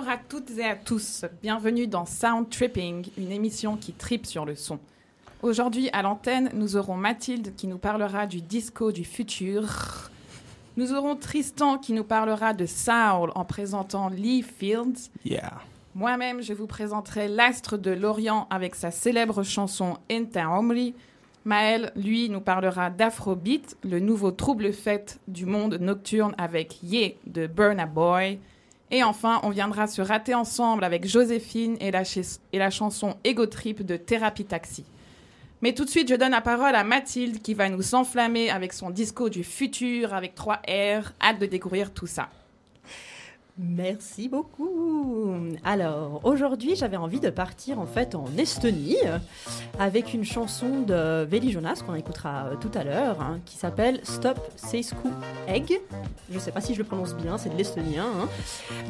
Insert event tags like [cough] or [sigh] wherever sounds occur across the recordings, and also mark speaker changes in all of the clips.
Speaker 1: Bonjour à toutes et à tous. Bienvenue dans Sound Tripping, une émission qui tripe sur le son. Aujourd'hui, à l'antenne, nous aurons Mathilde qui nous parlera du disco du futur. Nous aurons Tristan qui nous parlera de Soul en présentant Lee Fields.
Speaker 2: Yeah.
Speaker 1: Moi-même, je vous présenterai l'astre de l'Orient avec sa célèbre chanson Inter Omri. Maël, lui, nous parlera d'Afrobeat, le nouveau trouble fête du monde nocturne avec Ye de Burna Boy. Et enfin, on viendra se rater ensemble avec Joséphine et la, chanson Ego Trip de Thérapie Taxi. Mais tout de suite, je donne la parole à Mathilde qui va nous enflammer avec son disco du futur avec 3 R. Hâte de découvrir tout ça.
Speaker 3: Merci beaucoup. Alors, aujourd'hui, j'avais envie de partir en fait en Estonie avec une chanson de Veli Jonas qu'on écoutera euh, tout à l'heure hein, qui s'appelle Stop Seisku Egg. Je ne sais pas si je le prononce bien, c'est de l'estonien. Hein.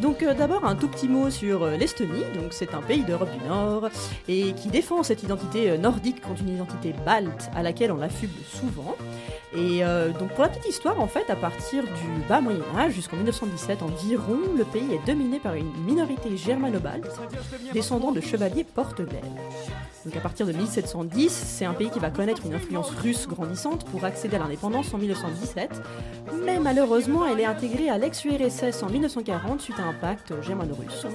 Speaker 3: Donc, euh, d'abord, un tout petit mot sur euh, l'Estonie. Donc, c'est un pays d'Europe du Nord et qui défend cette identité nordique contre une identité balte à laquelle on affuble souvent. Et donc pour la petite histoire, en fait, à partir du bas Moyen Âge jusqu'en 1917 environ, le pays est dominé par une minorité germano-balte, descendant de chevaliers portugais. Donc à partir de 1710, c'est un pays qui va connaître une influence russe grandissante pour accéder à l'indépendance en 1917, mais malheureusement elle est intégrée à l'ex-URSS en 1940 suite à un pacte germano-russe.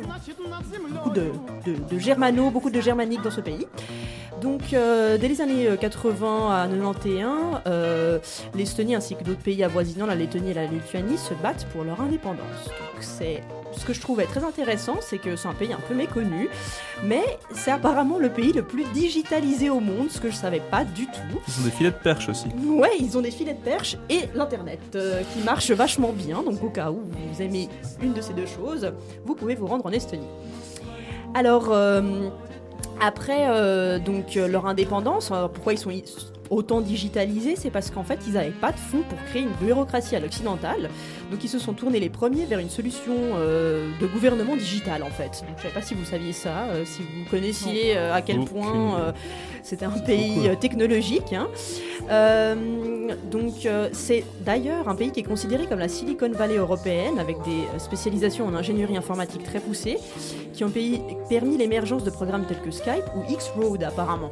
Speaker 3: Beaucoup de, germano, beaucoup de germanique dans ce pays. Donc euh, dès les années 80 à 91, euh, l'Estonie ainsi que d'autres pays avoisinants, la Lettonie et la Lituanie, se battent pour leur indépendance. Donc ce que je trouvais très intéressant, c'est que c'est un pays un peu méconnu, mais c'est apparemment le pays le plus digitalisé au monde, ce que je savais pas du tout.
Speaker 2: Ils ont des filets de perche aussi.
Speaker 3: Ouais, ils ont des filets de perche et l'internet euh, qui marche vachement bien. Donc au cas où vous aimez une de ces deux choses, vous pouvez vous rendre en Estonie. Alors. Euh, après euh, donc leur indépendance, pourquoi ils sont autant digitalisé, c'est parce qu'en fait, ils n'avaient pas de fonds pour créer une bureaucratie à l'occidental. Donc, ils se sont tournés les premiers vers une solution euh, de gouvernement digital, en fait. Donc, je ne sais pas si vous saviez ça, euh, si vous connaissiez euh, à quel point c'était un pays technologique. Hein. donc, c'est d'ailleurs un pays qui est considéré comme la Silicon Valley européenne, avec des spécialisations en ingénierie informatique très poussées, qui ont permis l'émergence de programmes tels que Skype ou X-Road, apparemment.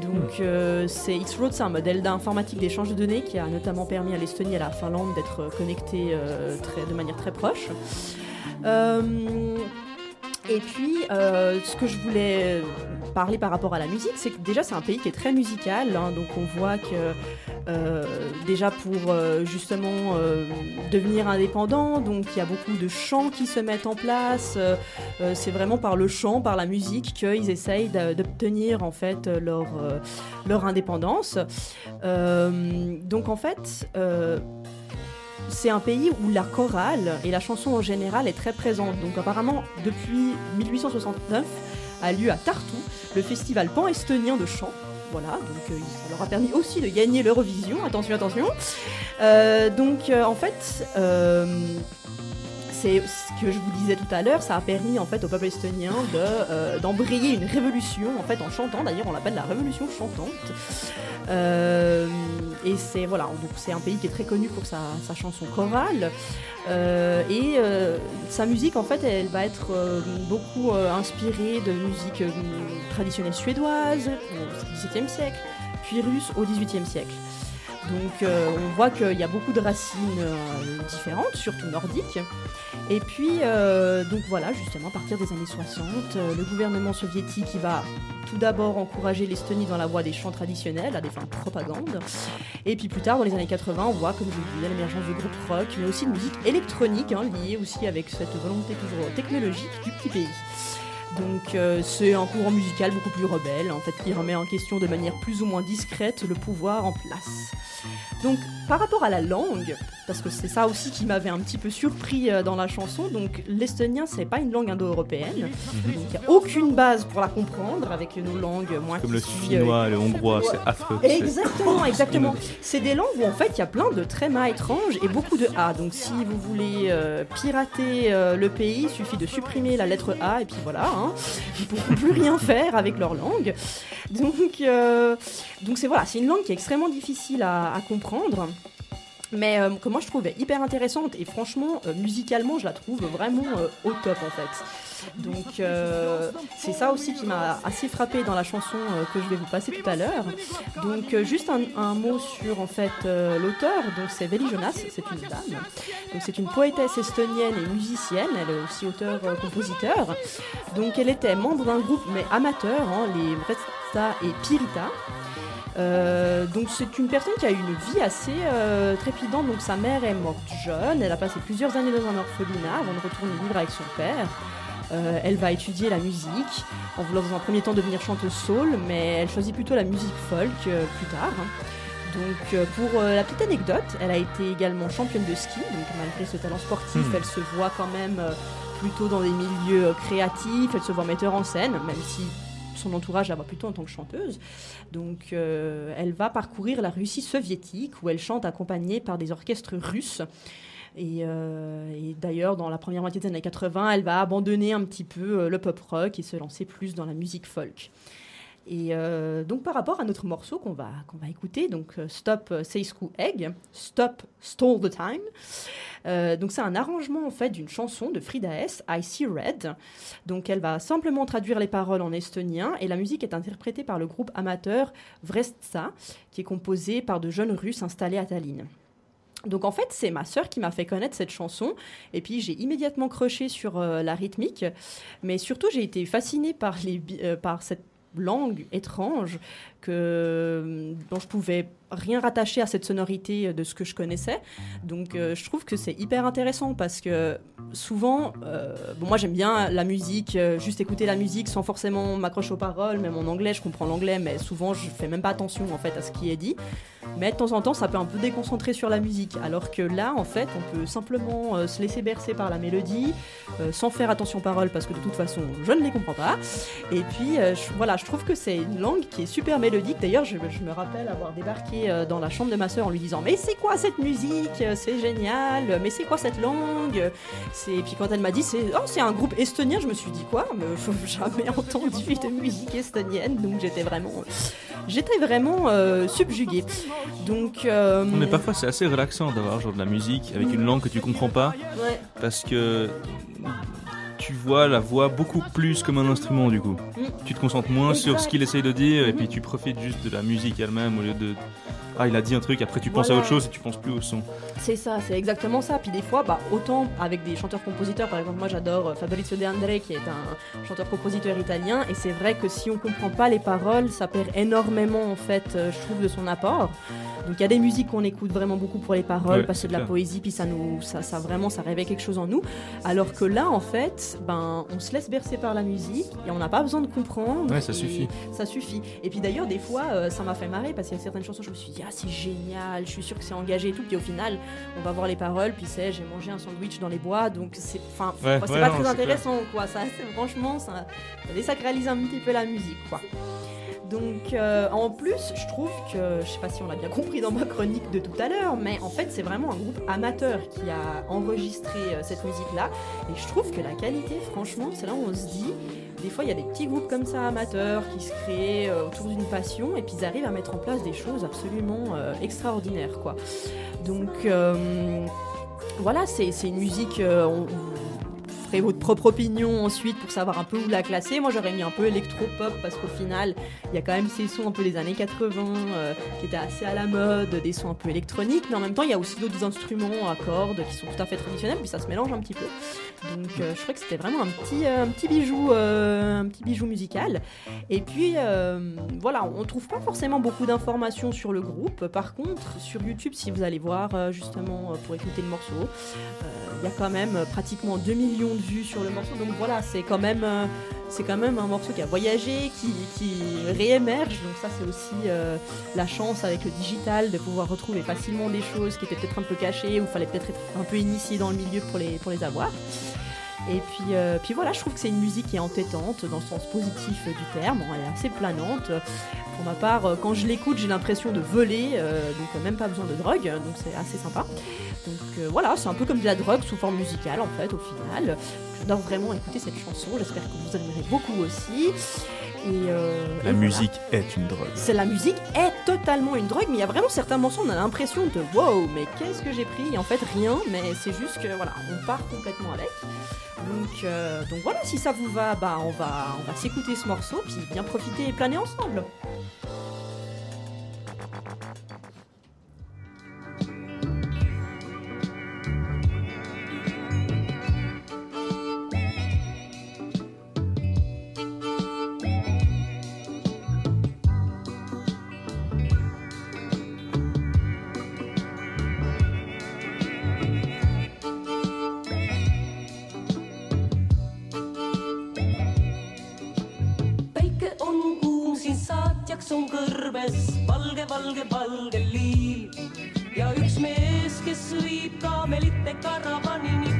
Speaker 3: Donc, c'est X-Road c'est un modèle d'informatique d'échange de données qui a notamment permis à l'Estonie et à la Finlande d'être connectés euh, de manière très proche. Euh, et puis, euh, ce que je voulais parler par rapport à la musique, c'est que déjà c'est un pays qui est très musical, hein. donc on voit que déjà pour justement devenir indépendant, donc il y a beaucoup de chants qui se mettent en place. c'est vraiment par le chant, par la musique qu'ils essayent d'obtenir en fait leur leur indépendance. donc en fait c'est un pays où la chorale et la chanson en général est très présente. Donc apparemment, depuis 1869, a lieu à Tartu le festival pan-estonien de chant. Voilà, donc euh, ça leur a permis aussi de gagner l'Eurovision. Attention, attention. Euh, donc euh, en fait, c'est ce que je vous disais tout à l'heure, ça a permis en fait au peuple estonien de d'embrayer une révolution en fait en chantant. D'ailleurs, on l'appelle la révolution chantante. Euh, et c'est voilà, donc c'est un pays qui est très connu pour sa, chanson chorale. Euh, et euh, sa musique, en fait, elle va être beaucoup inspirée de musique traditionnelle suédoise au XVIIe siècle, puis russe au XVIIIe siècle. Donc euh, on voit qu'il y a beaucoup de racines euh, différentes, surtout nordiques. Et puis, euh, donc voilà, justement, à partir des années 60, le gouvernement soviétique va tout d'abord encourager l'Estonie dans la voie des chants traditionnels à des fins de propagande. Et puis plus tard, dans les années 80, on voit, comme je vous disais, l'émergence du groupe rock, mais aussi de musique électronique, hein, liée aussi avec cette volonté toujours technologique du petit pays. Donc c'est un courant musical beaucoup plus rebelle, en fait, qui remet en question de manière plus ou moins discrète le pouvoir en place. Donc, par rapport à la langue, parce que c'est ça aussi qui m'avait un petit peu surpris euh, dans la chanson, donc l'estonien, c'est pas une langue indo-européenne, donc il n'y a aucune base pour la comprendre avec nos langues moins
Speaker 2: Comme le finnois, le hongrois, c'est affreux.
Speaker 3: Exactement, exactement. C'est des langues où en fait il y a plein de trémas étranges et beaucoup de A. Donc, si vous voulez euh, pirater euh, le pays, il suffit de supprimer la lettre A et puis voilà, hein, ils ne pourront plus rien faire avec leur langue. Donc, donc c'est voilà, c'est une langue qui est extrêmement difficile à comprendre. Mais que moi je trouvais hyper intéressante et franchement musicalement je la trouve vraiment au top en fait. Donc euh, c'est ça aussi qui m'a assez frappé dans la chanson euh, que je vais vous passer tout à l'heure. Donc euh, juste un, mot sur en fait l'auteur. Donc c'est Veli Jonas, c'est une dame. Donc c'est une poétesse estonienne et musicienne. Elle est aussi auteur-compositeur. Donc elle était membre d'un groupe mais amateur, hein, les Vresta et Pirita. Donc c'est une personne qui a eu une vie assez trépidante. Donc sa mère est morte jeune. Elle a passé plusieurs années dans un orphelinat avant de retourner vivre avec son père. Euh, elle va étudier la musique, en voulant dans un premier temps devenir chanteuse soul, mais elle choisit plutôt la musique folk euh, plus tard. Donc euh, pour la petite anecdote, elle a été également championne de ski, donc malgré ce talent sportif, hmm. elle se voit quand même plutôt dans des milieux créatifs, elle se voit metteur en scène, même si entourage la voit plutôt en tant que chanteuse. Donc elle va parcourir la Russie soviétique où elle chante accompagnée par des orchestres russes. Euh, et, d'ailleurs, dans la première moitié des années 80, elle va abandonner un petit peu euh, le pop rock et se lancer plus dans la musique folk. Et euh, donc par rapport à notre morceau qu'on va, qu'on va écouter, donc Stop Say School Egg, Stop Stole the Time. donc c'est un arrangement en fait d'une chanson de Frida S, I See Red. Donc elle va simplement traduire les paroles en estonien et la musique est interprétée par le groupe amateur Vrestsa, qui est composé par de jeunes Russes installés à Tallinn. Donc en fait, c'est ma sœur qui m'a fait connaître cette chanson. Et puis j'ai immédiatement croché sur euh, la rythmique. Mais surtout, j'ai été fascinée par, les, euh, par cette langue étrange que, dont je pouvais rien rattacher à cette sonorité de ce que je connaissais. Donc euh, je trouve que c'est hyper intéressant parce que souvent, euh, bon, moi j'aime bien la musique, euh, juste écouter la musique sans forcément m'accrocher aux paroles, même en anglais, je comprends l'anglais, mais souvent je fais même pas attention en fait à ce qui est dit. Mais de temps en temps, ça peut un peu déconcentrer sur la musique, alors que là, en fait, on peut simplement se laisser bercer par la mélodie, sans faire attention aux paroles parce que de toute façon, je ne les comprends pas. Et puis voilà, je trouve que c'est une langue qui est super mélodique. D'ailleurs, je, me rappelle avoir débarqué euh, dans la chambre de ma soeur en lui disant Mais c'est quoi cette musique? C'est génial Mais c'est quoi cette langue? Et puis quand elle m'a dit c'est oh, c'est un groupe estonien, je me suis dit quoi? Mais [laughs] jamais entendu de musique estonienne, donc j'étais vraiment j'étais vraiment euh, subjuguée. Donc
Speaker 2: euh, mais parfois c'est assez relaxant d'avoir genre de la musique avec une langue que tu comprends pas, parce que tu vois la voix beaucoup plus comme un instrument du coup. Mm. Tu te concentres moins sur ce qu'il essaye de dire et puis tu profites juste de la musique elle-même au lieu de ah il a dit un truc après tu penses à autre chose et tu penses plus au son.
Speaker 3: C'est ça, c'est exactement ça. Puis des fois bah autant avec des chanteurs-compositeurs par exemple moi j'adore euh, Fabrizio De André qui est un chanteur-compositeur italien et c'est vrai que si on comprend pas les paroles ça perd énormément en fait euh, je trouve de son apport. Donc il y a des musiques qu'on écoute vraiment beaucoup pour les paroles, parce que de la poésie, puis ça nous, ça, ça, vraiment, ça réveille quelque chose en nous. Alors que là, en fait, ben, on se laisse bercer par la musique et on n'a pas besoin de comprendre.
Speaker 2: Ouais, ça suffit.
Speaker 3: Ça suffit. Et puis d'ailleurs, des fois, euh, ça m'a fait marrer parce qu'il y a certaines chansons, je me suis dit ah c'est génial, je suis sûre que c'est engagé et tout. Puis au final, on va voir les paroles, puis c'est j'ai mangé un sandwich dans les bois, donc c'est, enfin, c'est pas très intéressant, quoi. Ça, franchement, ça, ça désacralise un petit peu la musique, quoi. Donc euh, en plus, je trouve que, je sais pas si on l'a bien compris dans ma chronique de tout à l'heure, mais en fait c'est vraiment un groupe amateur qui a enregistré euh, cette musique-là. Et je trouve que la qualité, franchement, c'est là où on se dit, des fois il y a des petits groupes comme ça amateurs qui se créent euh, autour d'une passion et puis ils arrivent à mettre en place des choses absolument extraordinaires. quoi. Donc voilà, c'est une musique ferez votre propre opinion ensuite pour savoir un peu où la classer. Moi, j'aurais mis un peu électro-pop parce qu'au final, il y a quand même ces sons un peu des années 80 euh, qui étaient assez à la mode, des sons un peu électroniques, mais en même temps, il y a aussi d'autres instruments à cordes qui sont tout à fait traditionnels, puis ça se mélange un petit peu. Donc, euh, je crois que c'était vraiment un petit, euh, un petit bijou, un petit bijou musical. Et puis, voilà, on trouve pas forcément beaucoup d'informations sur le groupe. Par contre, sur YouTube, si vous allez voir justement pour écouter le morceau, il y a quand même pratiquement 2 millions de vues sur le morceau. Donc voilà, c'est quand même, euh, c'est quand même un morceau qui a voyagé, qui, qui réémerge. Donc ça, c'est aussi euh, la chance avec le digital de pouvoir retrouver facilement des choses qui étaient peut-être un peu cachées ou fallait peut-être être un peu initié dans le milieu pour les, pour les avoir.
Speaker 4: Et puis, euh, puis voilà, je trouve que c'est une musique qui est entêtante dans le sens positif du terme. Elle est assez planante. Pour ma part, euh, quand je l'écoute, j'ai l'impression de voler, euh, donc même pas besoin de drogue, donc c'est assez sympa. Donc voilà, c'est un peu comme de la drogue sous forme musicale en fait, au final. J'adore vraiment écouter cette chanson. J'espère que vous aimerez beaucoup aussi.
Speaker 2: Euh, la musique est une drogue.
Speaker 4: C'est la musique est totalement une drogue, mais il y a vraiment certains morceaux, on a l'impression de wow, mais qu'est-ce que j'ai pris? Et en fait rien, mais c'est juste que voilà, on part complètement avec. Donc, euh, donc voilà, si ça vous va, bah on va, on va s'écouter ce morceau, puis bien profiter et planer ensemble. õnneks on kõrbes valge, valge, valge liiv ja üks mees, kes viib kaamelite karavanini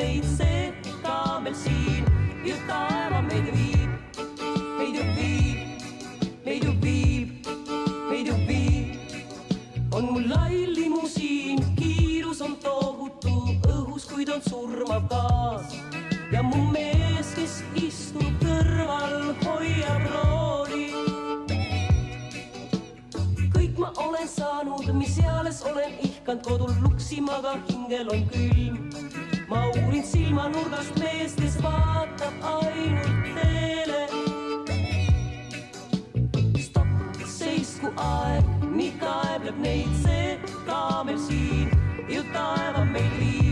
Speaker 4: meid see ikka veel siin ja taeva meid viib, meid ju viib, meid ju viib, meid ju viib. on mul lai limusiin, kiirus on tohutu õhus, kuid on surmav gaas ja mu mees, kes istub kõrval, hoiab rooli olen saanud, mis eales olen ihkanud kodul luksima, aga hingel on külm ma uurin silmanurgast meest, kes vaatab ainult teele. stopp, seisku aeg, nii kaebleb neid see kaamel siin ju taeva meil viib.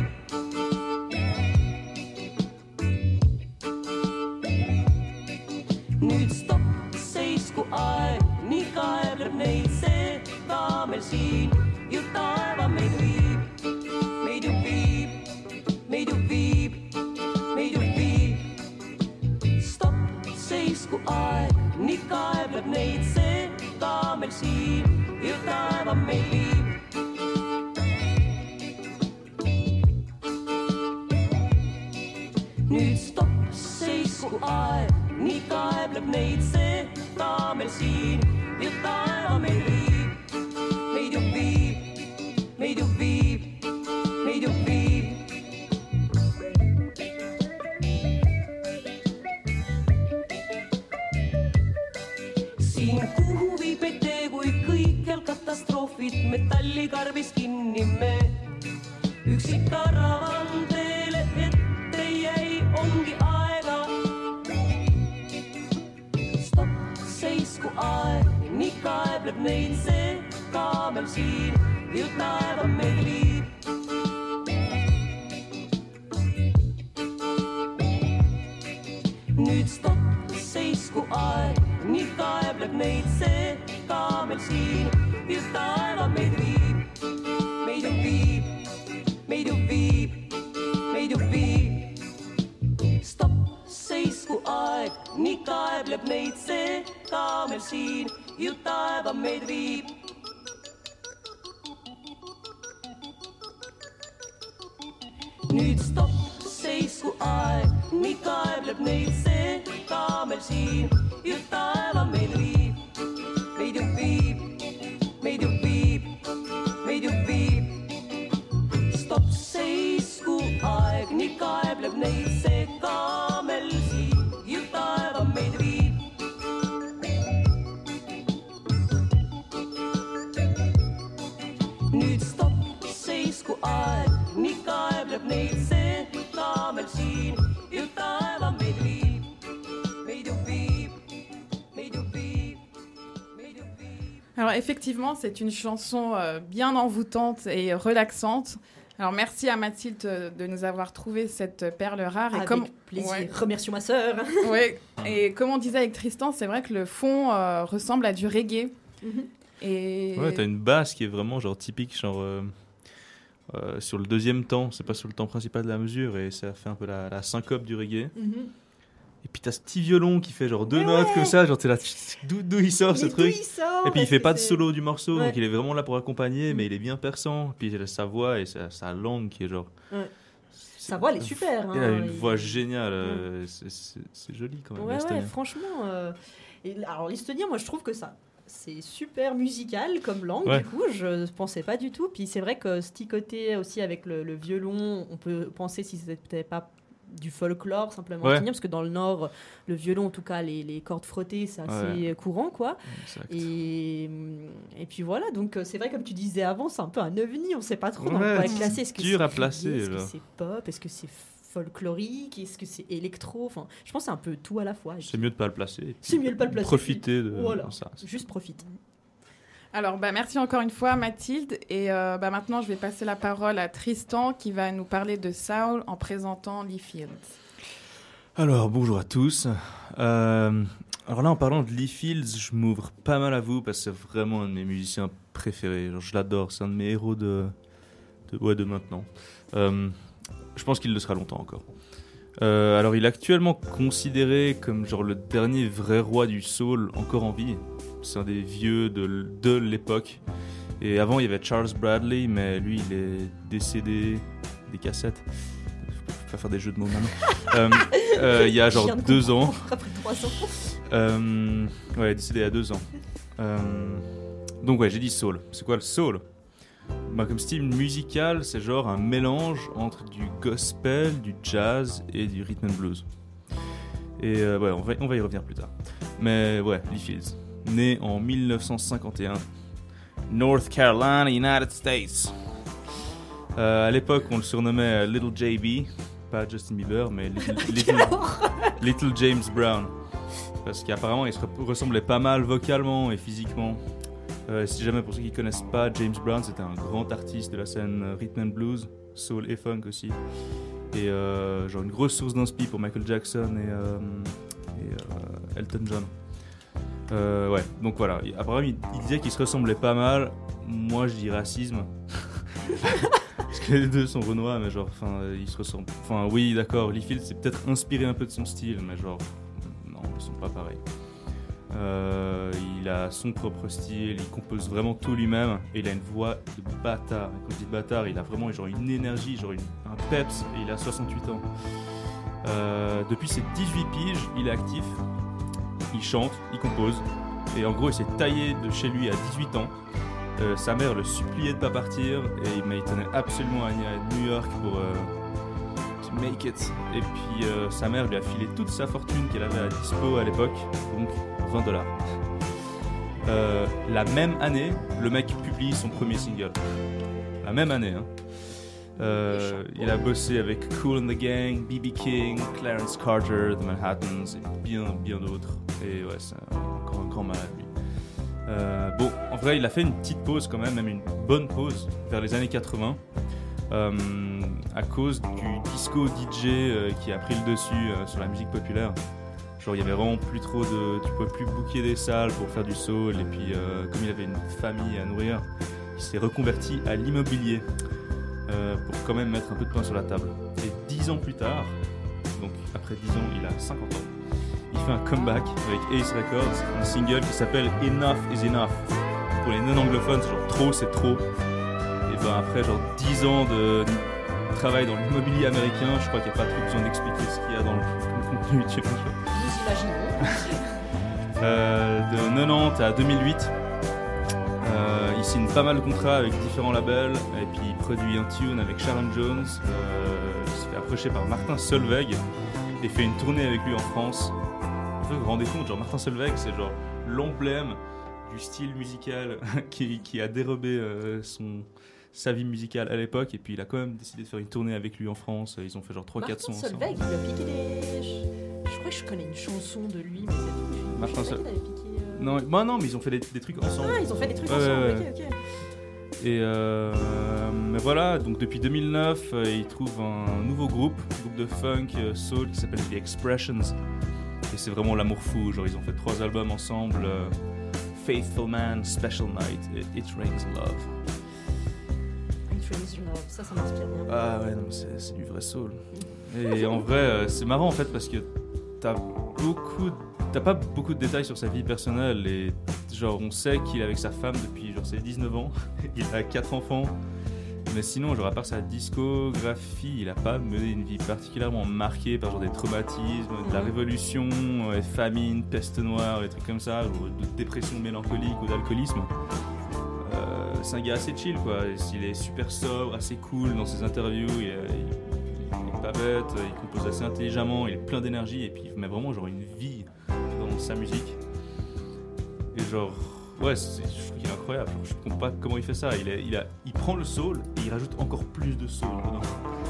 Speaker 4: meid, see ka meil siin ja taeva meil viib. nüüd stopp, seisku aeg, nii kaebleb neid see. see.
Speaker 1: Effectivement, c'est une chanson euh, bien envoûtante et relaxante. Alors merci à Mathilde euh, de nous avoir trouvé cette perle rare.
Speaker 3: Avec comme... plaisir. Remercions ma sœur. [laughs]
Speaker 1: oui. Et comme on disait avec Tristan, c'est vrai que le fond euh, ressemble à du reggae.
Speaker 2: Et... Ouais, t'as une basse qui est vraiment genre typique, genre euh, sur le deuxième temps, c'est pas sur le temps principal de la mesure et ça fait un peu la, syncope du reggae. Mhm. Et puis t'as ce petit violon qui fait genre deux notes comme ça, genre t'es là, d'où il sort ce truc Et puis il fait pas de solo du morceau, donc il est vraiment là pour accompagner, mais il est bien perçant. Puis il a sa voix et sa, langue qui est genre.
Speaker 3: Sa voix, elle est super.
Speaker 2: il a hein, une voix géniale, euh, c'est joli quand même.
Speaker 3: Ouais, ouais franchement. Euh, et, alors l'estonien, moi je trouve que ça, c'est super musical comme langue, du coup, je ne pensais pas du tout. Puis c'est vrai que ce petit côté aussi avec le, le violon, on peut penser si c'était pas du folklore simplement parce que dans le nord le violon en tout cas les, les cordes frottées c'est assez courant quoi. Et, et puis voilà donc euh, c'est vrai comme tu disais avant c'est un peu un ovni on sait pas trop dans quoi classer. Est-ce que
Speaker 2: dur à placer
Speaker 3: est-ce que c'est pop est-ce que c'est folklorique est-ce que c'est électro enfin je pense c'est un peu tout à la fois.
Speaker 2: C'est mieux de pas le placer
Speaker 3: c'est mieux de pas le placer.
Speaker 2: profiter de ça
Speaker 3: juste profiter
Speaker 1: alors, bah, merci encore une fois, Mathilde. Et euh, bah, maintenant, je vais passer la parole à Tristan qui va nous parler de Saul en présentant Lee Fields.
Speaker 2: Alors, bonjour à tous. Euh, alors là, en parlant de Lee Fields, je m'ouvre pas mal à vous parce que c'est vraiment un de mes musiciens préférés. je l'adore, c'est un de mes héros de, ouais, de maintenant. Euh, je pense qu'il le sera longtemps encore. Alors, il est actuellement considéré comme genre le dernier vrai roi du soul encore en vie c'est un des vieux de, de l'époque. Et avant, il y avait Charles Bradley, mais lui, il est décédé des cassettes. Je pas faire des jeux de mots maintenant. [laughs] Euh, euh, il y a genre deux ans.
Speaker 3: Après trois ans.
Speaker 2: Euh, ouais, décédé il y a deux ans. donc ouais, j'ai dit soul. C'est quoi le soul? Bah, Comme style musical, c'est genre un mélange entre du gospel, du jazz et du rhythm and blues. Et ouais, on va, on va y revenir plus tard. Mais ouais, Lee Fields né en 1951, North Carolina, United States. Euh, à l'époque, on le surnommait Little JB, pas Justin Bieber, mais [laughs] Little, James Brown. Parce qu'apparemment, il se ressemblait pas mal vocalement et physiquement. Euh, si jamais pour ceux qui connaissent pas, James Brown, c'était un grand artiste de la scène rhythm and blues, soul et funk aussi. Et euh, genre une grosse source d'inspiration pour Michael Jackson et, et Elton John. Euh, ouais, donc voilà. Apparemment, il, disait qu'ils se ressemblaient pas mal. Moi, je dis racisme. [laughs] Parce que les deux sont renois, mais genre, enfin, ils se ressemblent. Enfin, oui, d'accord, Leafield s'est peut-être inspiré un peu de son style, mais genre, non, ils sont pas pareils. Euh, il a son propre style, il compose vraiment tout lui-même et il a une voix de bâtard. Quand je dis bâtard, il a vraiment genre une énergie, genre un peps et il a 68 ans. Euh, depuis ses 18 piges, il est actif il chante, il compose. Et en gros, il s'est taillé de chez lui à 18 ans. Euh, sa mère le suppliait de pas partir et il tenait absolument à New York pour make it. Et puis sa mère lui a filé toute sa fortune qu'elle avait à dispo à l'époque, donc 20 dollars. la même année, le mec publie son premier single. La même année, hein. Euh, il a bossé avec Cool and the Gang, B.B. King, Clarence Carter, The Manhattans et bien, bien d'autres. Et ouais, c'est un grand malade lui. Euh, bon, en vrai, il a fait une petite pause quand même, même une bonne pause vers les années 80. Euh, à cause du disco DJ qui a pris le dessus sur la musique populaire. Genre, il y avait vraiment plus trop de. Tu pouvais plus booker des salles pour faire du soul. Et puis, comme il avait une famille à nourrir, il s'est reconverti à l'immobilier. Euh, pour quand même mettre un peu de pain sur la table. Et dix ans plus tard, donc après dix ans, il a 50 ans, il fait un comeback avec Ace Records, un single qui s'appelle Enough is Enough. Pour les non-anglophones, c'est genre trop, c'est trop. Et ben après genre 10 ans de travail dans l'immobilier américain, je crois qu'il n'y a pas trop besoin d'expliquer ce qu'il y a dans le [laughs] contenu YouTube. Euh, de 90 à 2008, euh, il signe pas mal de contrats avec différents labels et puis il produit un tune avec Sharon Jones. Euh, il se fait approcher par Martin Solveig et fait une tournée avec lui en France. Vous vous rendez compte, genre Martin Solveig, c'est genre l'emblème du style musical [laughs] qui, a dérobé euh, son, sa vie musicale à l'époque et puis il a quand même décidé de faire une tournée avec lui en France. Ils ont fait genre 3-4 sons.
Speaker 3: Martin Solveig, il a piqué des. Je, je connais une chanson de lui, mais c'est
Speaker 2: Martin Solveig. Non, bah non, mais ils ont fait des, trucs ensemble.
Speaker 3: Ah, ils ont fait des trucs ensemble, ok, ok.
Speaker 2: Et mais voilà, donc depuis 2009, il trouve un nouveau groupe, un groupe de funk soul qui s'appelle The Expressions. Et c'est vraiment l'amour fou. Genre, ils ont fait trois albums ensemble Faithful Man, Special Night et It Rains Love.
Speaker 3: It Rains Love, ça, ça m'inspire bien.
Speaker 2: Ah ouais, non, c'est du vrai soul. [laughs] Et en vrai, c'est marrant en fait parce que t'as beaucoup t'as pas beaucoup de détails sur sa vie personnelle et genre on sait qu'il est avec sa femme depuis genre ses 19 ans, [laughs] il a quatre enfants. Mais sinon, genre à part sa discographie, il a pas mené une vie particulièrement marquée par genre des traumatismes, de la révolution, euh, famine, peste noire, des trucs comme ça, ou de dépression mélancolique ou d'alcoolisme. Euh, c'est un gars assez chill quoi. Il est super sobre, assez cool dans ses interviews. Il, est pas bête, il compose assez intelligemment, il est plein d'énergie et puis il met vraiment genre une vie sa musique. Et genre, ouais, je trouve qu'il est incroyable. Je comprends pas comment il fait ça. Il, il, a, il prend le soul et il rajoute encore plus de soul dedans.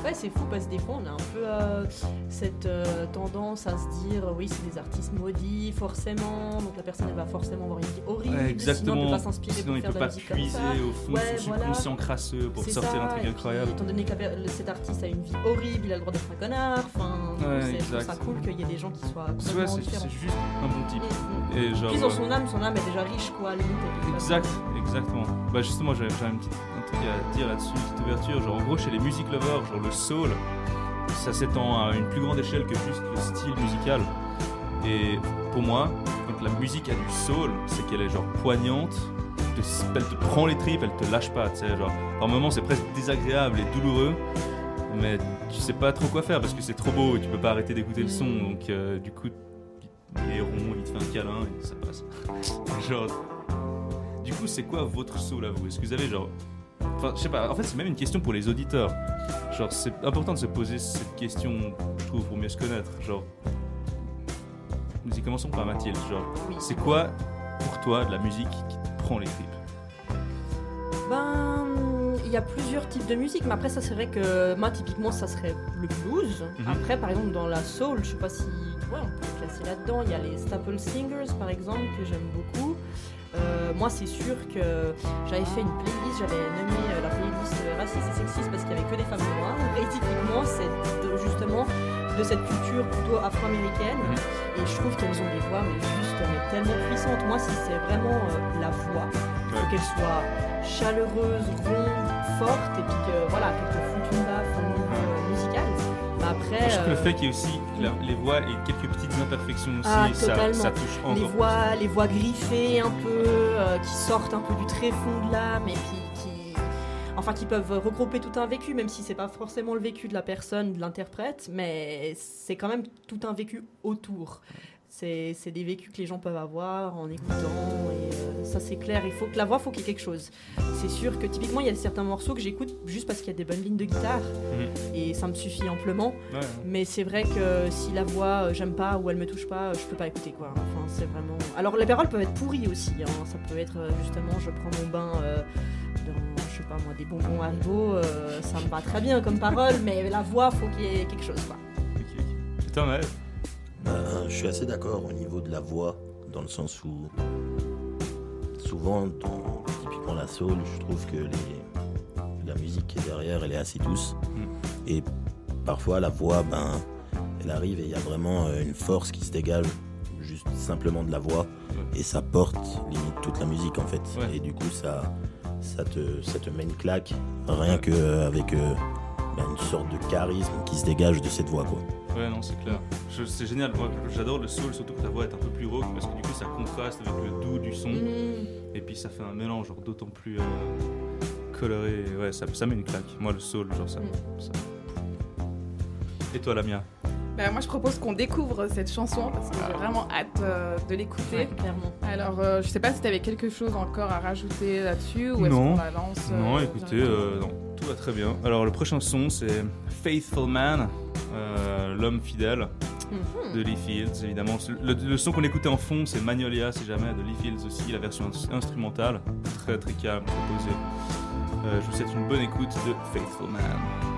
Speaker 3: Ouais, c'est fou parce que des fois on a un peu euh, cette euh, tendance à se dire oui, c'est des artistes maudits, forcément, donc la personne elle va forcément avoir une vie horrible.
Speaker 2: exactement.
Speaker 3: Sinon
Speaker 2: il
Speaker 3: peut pas s'inspirer pour
Speaker 2: il
Speaker 3: faire
Speaker 2: peut pas puiser au fond de son subconscient crasseux pour sortir un truc incroyable.
Speaker 3: étant donné que cet artiste a une vie horrible, il a le droit d'être un connard. Enfin, c'est ça cool qu'il y ait des gens qui soient complètement
Speaker 2: ouais, C'est juste un bon type. Mm,
Speaker 3: mm. Et genre, Puis dans son âme, son âme est déjà riche quoi.
Speaker 2: exact, exactement. Bah justement, j'avais un petit truc à dire là-dessus, une petite ouverture. Genre en gros chez les music lovers, genre le soul ça s'étend à une plus grande échelle que juste le style musical. Et pour moi, quand la musique a du soul, c'est qu'elle est genre poignante, elle te prend les tripes, elle te lâche pas. Tu sais, genre, par moments c'est presque désagréable et douloureux, mais tu sais pas trop quoi faire parce que c'est trop beau et tu peux pas arrêter d'écouter le son. Donc euh, du coup, il est rond, il te fait un câlin et ça passe. [laughs] genre, du coup, c'est quoi votre soul à vous? Est-ce que vous avez genre Enfin, je sais pas, en fait, c'est même une question pour les auditeurs. Genre, c'est important de se poser cette question, je trouve, pour mieux se connaître. Genre, nous y commençons par Mathilde. Genre, c'est quoi pour toi de la musique qui te prend les tripes?
Speaker 3: Ben, il y a plusieurs types de musique, mais après, ça, c'est vrai que moi, typiquement, ça serait le blues. Mhm. Après, par exemple, dans la soul, je sais pas si. Ouais, on peut classer là-dedans. Il y a les Staple Singers, par exemple, que j'aime beaucoup. Euh, moi, c'est sûr que j'avais fait une playlist, j'avais nommé euh, la playlist raciste et sexiste parce qu'il n'y avait que des femmes noires. Et typiquement, c'est justement de cette culture plutôt afro-américaine. Mhm. Et je trouve qu'elles ont des voix mais juste tellement puissantes. Moi, si c'est vraiment euh, la voix, il faut qu'elle soit chaleureuse, ronde, forte, et puis que voilà, qu'elle Après,
Speaker 2: je trouve le fait qu'il y ait aussi les voix et quelques petites imperfections aussi, ah, ça, touche encore.
Speaker 3: Les voix, les voix griffées un peu, euh, qui sortent un peu du tréfonds de l'âme et puis qui, enfin, qui peuvent regrouper tout un vécu, même si c'est pas forcément le vécu de la personne, de l'interprète, mais c'est quand même tout un vécu autour. C'est des vécus que les gens peuvent avoir en écoutant, et euh, ça c'est clair. Il faut que la voix, faut qu'il y ait quelque chose. C'est sûr que typiquement, il y a certains morceaux que j'écoute juste parce qu'il y a des bonnes lignes de guitare, mhm. et ça me suffit amplement. Mais c'est vrai que si la voix, euh, j'aime pas ou elle me touche pas, je peux pas écouter quoi. Enfin, c'est vraiment. Alors les paroles peuvent être pourries aussi. Hein. Ça peut être euh, justement, je prends mon bain. dans, je sais pas moi, des bonbons Haribo, ça me va très bien comme parole, mais la voix, faut qu'il y ait quelque chose. Quoi.
Speaker 2: Putain, ouais.
Speaker 5: Ben, je suis assez d'accord au niveau de la voix, dans le sens où souvent, dans, typiquement la soul, je trouve que la musique qui est derrière, elle est assez douce. Mm. Et parfois, la voix, ben, elle arrive et il y a vraiment euh, une force qui se dégage juste simplement de la voix. Et ça porte limite toute la musique en fait. Et du coup, ça, ça, te, ça te met une claque, rien qu'avec euh, ben, une sorte de charisme qui se dégage de cette voix. quoi.
Speaker 2: Ouais, non, c'est clair. C'est génial. Moi, j'adore le soul, surtout que ta voix est un peu plus rauque parce que du coup, ça contraste avec le doux du son. Mm. Et puis, ça fait un mélange d'autant plus euh, coloré. Ouais, ça, ça met une claque. Moi, le soul, genre, ça. ça... Et toi, Lamia?
Speaker 1: Bah, moi, je propose qu'on découvre cette chanson parce que j'ai vraiment hâte euh, de l'écouter.
Speaker 3: clairement.
Speaker 1: Alors, euh, je sais pas si tu avais quelque chose encore à rajouter là-dessus ou est-ce qu'on balance
Speaker 2: Non, écoutez, non, tout va très bien. Alors, le prochain son, c'est Faithful Man. Euh, l'homme fidèle mhm. de Lee Fields, évidemment. Le, son qu'on écoutait en fond, c'est Magnolia, si jamais, de Lee Fields aussi, la version instrumentale, très très calme, très posée. Euh, je vous souhaite une bonne écoute de Faithful Man.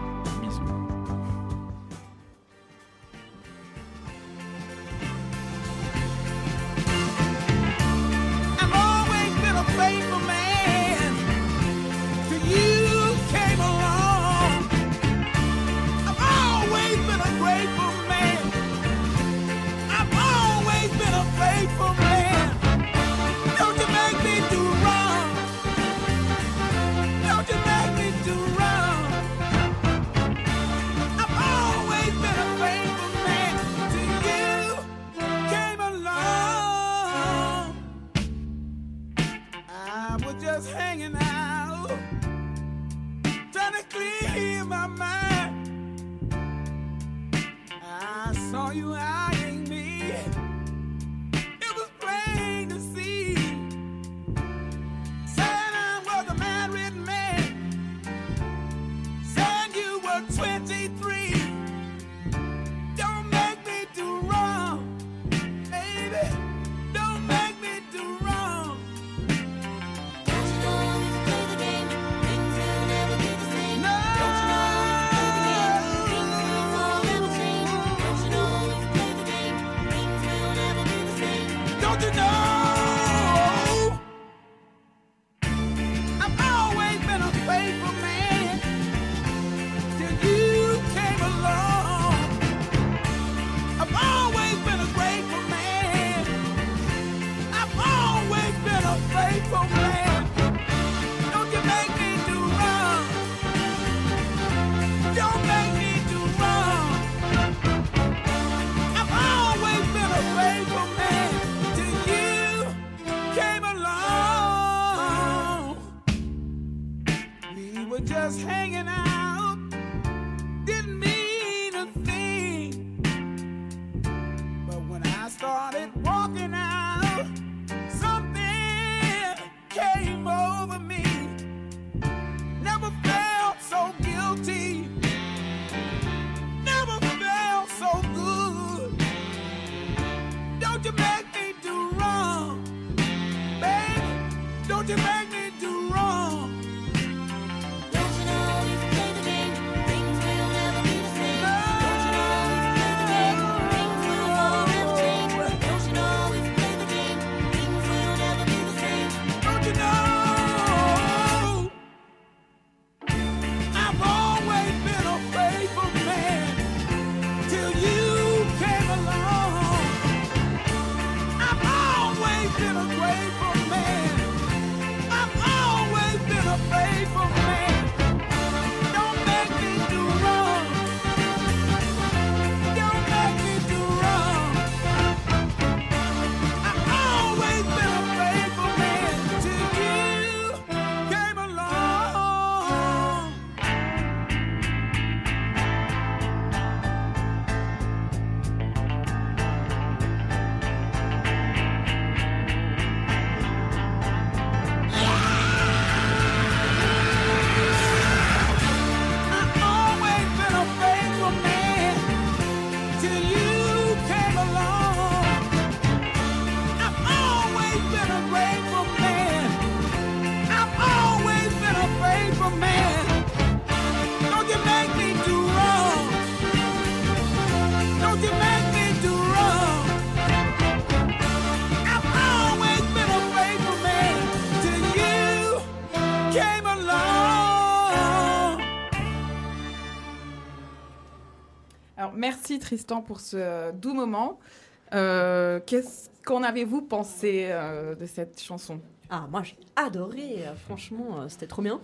Speaker 1: Tristan pour ce doux moment. Euh, qu'est-ce qu'en avez-vous pensé euh, de cette chanson?
Speaker 3: Ah, moi j'ai adoré, euh, franchement, c'était trop bien.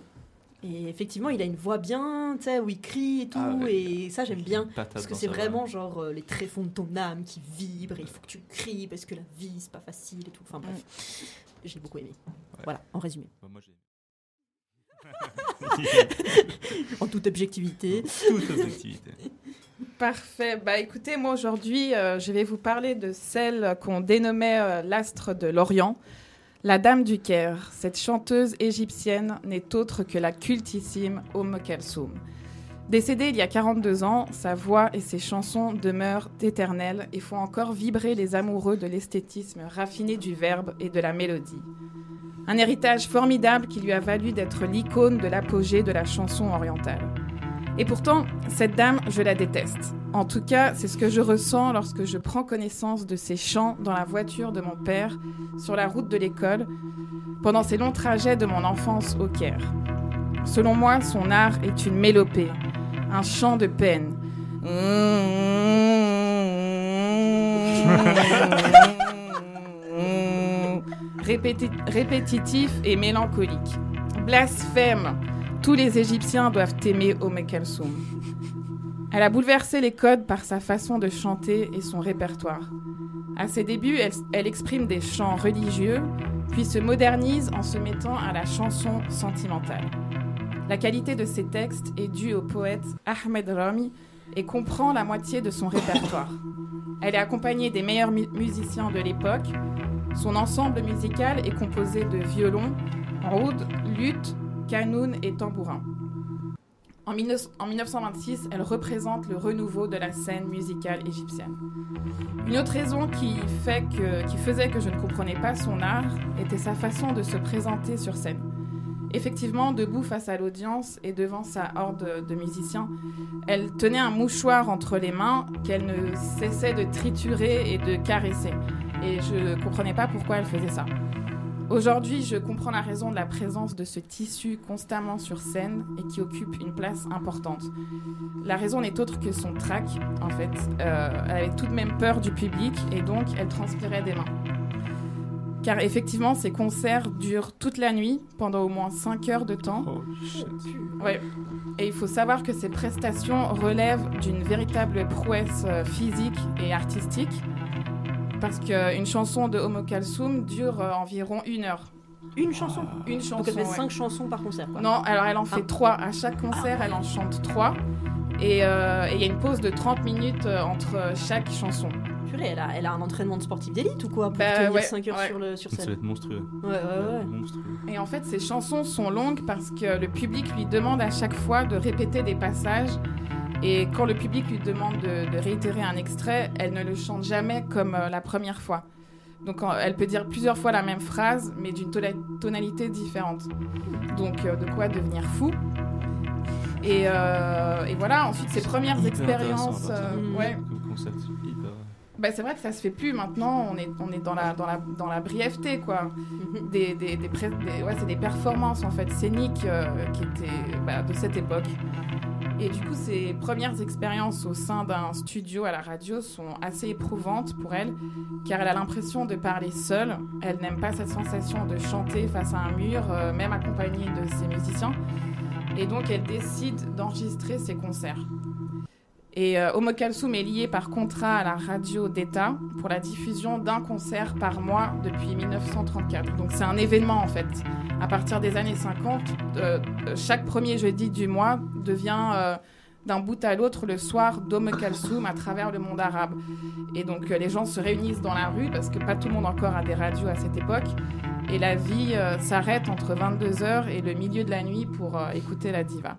Speaker 3: Et effectivement, il a une voix bien, tu sais, où il crie et tout, ah et ça j'aime bien. Parce que c'est vraiment genre les tréfonds de ton âme qui vibrent, et il faut que tu cries parce que la vie c'est pas facile et tout. Enfin bref, j'ai beaucoup aimé. Voilà, en résumé. Bah, moi, [laughs] en toute objectivité.
Speaker 2: toute objectivité.
Speaker 1: Parfait. Bah écoutez, moi aujourd'hui, euh, je vais vous parler de celle qu'on dénommait euh, l'astre de l'Orient, la Dame du Caire. Cette chanteuse égyptienne n'est autre que la cultissime Oum Kalsoum. Décédée il y a 42 ans, sa voix et ses chansons demeurent éternelles et font encore vibrer les amoureux de l'esthétisme raffiné du verbe et de la mélodie. Un héritage formidable qui lui a valu d'être l'icône de l'apogée de la chanson orientale. Et pourtant, cette dame, je la déteste. En tout cas, c'est ce que je ressens lorsque je prends connaissance de ses chants dans la voiture de mon père, sur la route de l'école, pendant ces longs trajets de mon enfance au Caire. Selon moi, son art est une mélopée, un chant de peine. [laughs] répétitif et mélancolique. Blasphème tous les Égyptiens doivent aimer Oum Kalsoum. Elle a bouleversé les codes par sa façon de chanter et son répertoire. À ses débuts, elle, exprime des chants religieux, puis se modernise en se mettant à la chanson sentimentale. La qualité de ses textes est due au poète Ahmed Rami, et comprend la moitié de son répertoire. Elle est accompagnée des meilleurs musiciens de l'époque. Son ensemble musical est composé de violon, oud, luth, canoun et tambourin. En, 1926, elle représente le renouveau de la scène musicale égyptienne. Une autre raison qui, qui faisait que je ne comprenais pas son art était sa façon de se présenter sur scène. Effectivement, debout face à l'audience et devant sa horde de musiciens, elle tenait un mouchoir entre les mains qu'elle ne cessait de triturer et de caresser. Et je ne comprenais pas pourquoi elle faisait ça. Aujourd'hui, je comprends la raison de la présence de ce tissu constamment sur scène et qui occupe une place importante. La raison n'est autre que son trac, en fait. Euh, elle avait tout de même peur du public et donc elle transpirait des mains. Car effectivement, ces concerts durent toute la nuit, pendant au moins 5 heures de temps. Oh, shit. Ouais. Et il faut savoir que ces prestations relèvent d'une véritable prouesse euh, physique et artistique parce qu'une chanson de Homo Kalsum dure euh, environ une heure.
Speaker 3: Une chanson
Speaker 1: Une chanson.
Speaker 3: Donc elle fait cinq chansons par concert.
Speaker 1: Non, alors elle en fait ah. trois. À chaque concert, elle en chante trois. Euh, et il y a une pause de 30 minutes euh, entre chaque chanson.
Speaker 3: Purée, elle a, elle a un entraînement de sportif d'élite ou quoi pour bah, tenir 5 heures sur, le, sur scène
Speaker 2: Ça va être monstrueux.
Speaker 3: Ouais, ouais, ouais.
Speaker 1: Et en fait, ces chansons sont longues parce que le public lui demande à chaque fois de répéter des passages et quand le public lui demande de, réitérer un extrait, elle ne le chante jamais comme euh, la première fois. Donc elle peut dire plusieurs fois la même phrase, mais d'une tonalité différente. Donc euh, de quoi devenir fou. Euh, et, voilà, ensuite ses premières expériences. ouais. Bah, c'est vrai que ça se fait plus maintenant. On est, on est dans, la, dans, la, dans la brièveté, quoi. Mhm. Des, des, des, ouais, c'est des performances en fait scéniques qui étaient bah, de cette époque. Et du coup, ses premières expériences au sein d'un studio à la radio sont assez éprouvantes pour elle, car elle a l'impression de parler seule. Elle n'aime pas cette sensation de chanter face à un mur, euh, même accompagnée de ses musiciens. Et donc, elle décide d'enregistrer ses concerts. Et euh, est lié par contrat à la radio d'État pour la diffusion d'un concert par mois depuis 1934. Donc c'est un événement en fait. À partir des années 50, euh, chaque premier jeudi du mois devient euh, d'un bout à l'autre le soir d'Homo Kalsoum à travers le monde arabe. Et donc les gens se réunissent dans la rue parce que pas tout le monde encore a des radios à cette époque. Et la vie s'arrête entre 22h et le milieu de la nuit pour écouter la diva.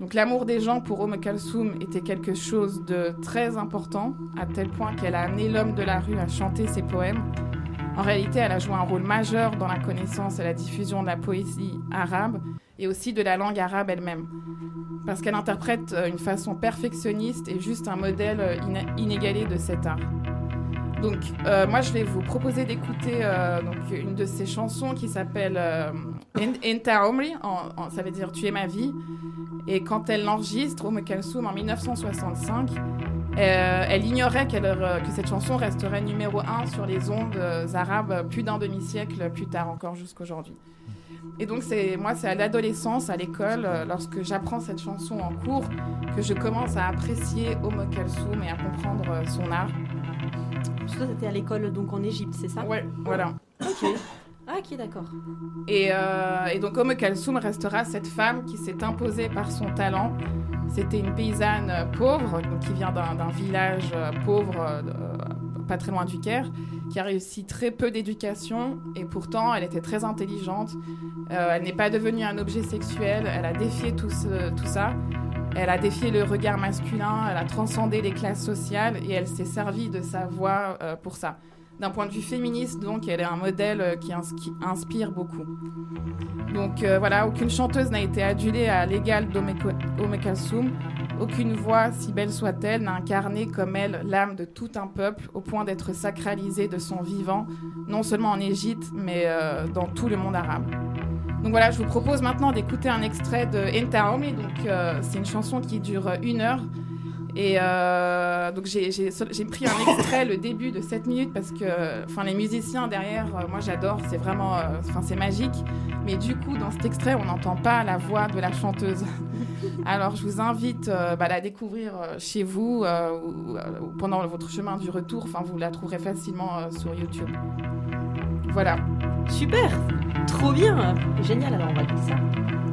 Speaker 1: Donc l'amour des gens pour Ome Kalsoum était quelque chose de très important, à tel point qu'elle a amené l'homme de la rue à chanter ses poèmes. En réalité, elle a joué un rôle majeur dans la connaissance et la diffusion de la poésie arabe et aussi de la langue arabe elle-même. Parce qu'elle interprète euh, une façon perfectionniste et juste un modèle euh, inégalé de cet art. Donc, euh, moi, je vais vous proposer d'écouter une de ses chansons qui s'appelle Inta Omri, ça veut dire Tu es ma vie. Et quand elle l'enregistre, Oum Kalsoum, en 1965, euh, elle ignorait euh, que cette chanson resterait numéro un sur les ondes euh, arabes plus d'un demi-siècle plus tard, encore jusqu'aujourd'hui. Et donc, moi, c'est à l'adolescence, à l'école, lorsque j'apprends cette chanson en cours, que je commence à apprécier Oum Kalsoum et à comprendre son art.
Speaker 3: Toi, c'était à l'école, donc en Égypte, c'est ça?
Speaker 1: Ouais, voilà.
Speaker 3: Ok. Ah, ok, d'accord.
Speaker 1: Et, euh, donc, Oum Kalsoum restera cette femme qui s'est imposée par son talent. C'était une paysanne pauvre, donc qui vient d'un village euh, pauvre, euh, pas très loin du Caire, qui a réussi très peu d'éducation et pourtant elle était très intelligente. elle n'est pas devenue un objet sexuel, elle a défié tout ça. Elle a défié le regard masculin, elle a transcendé les classes sociales et elle s'est servie de sa voix pour ça. D'un point de vue féministe, donc, elle est un modèle euh, qui, inspire beaucoup. Donc euh, voilà, aucune chanteuse n'a été adulée à l'égal d'Omekasum. Aucune voix, si belle soit-elle, n'a incarné comme elle l'âme de tout un peuple au point d'être sacralisée de son vivant, non seulement en Égypte, mais euh, dans tout le monde arabe. Donc voilà, je vous propose maintenant d'écouter un extrait de Entaomi. Donc c'est une chanson qui dure une heure. Et euh, donc j'ai pris un extrait, le début de 7 minutes, parce que enfin, les musiciens derrière, euh, moi j'adore, c'est vraiment, euh, enfin c'est magique. Mais du coup, dans cet extrait, on n'entend pas la voix de la chanteuse. [laughs] Alors je vous invite bah, à la découvrir chez vous ou, pendant votre chemin du retour. Enfin, vous la trouverez facilement sur YouTube. Voilà.
Speaker 3: Super, trop bien, génial. Alors on va écouter ça.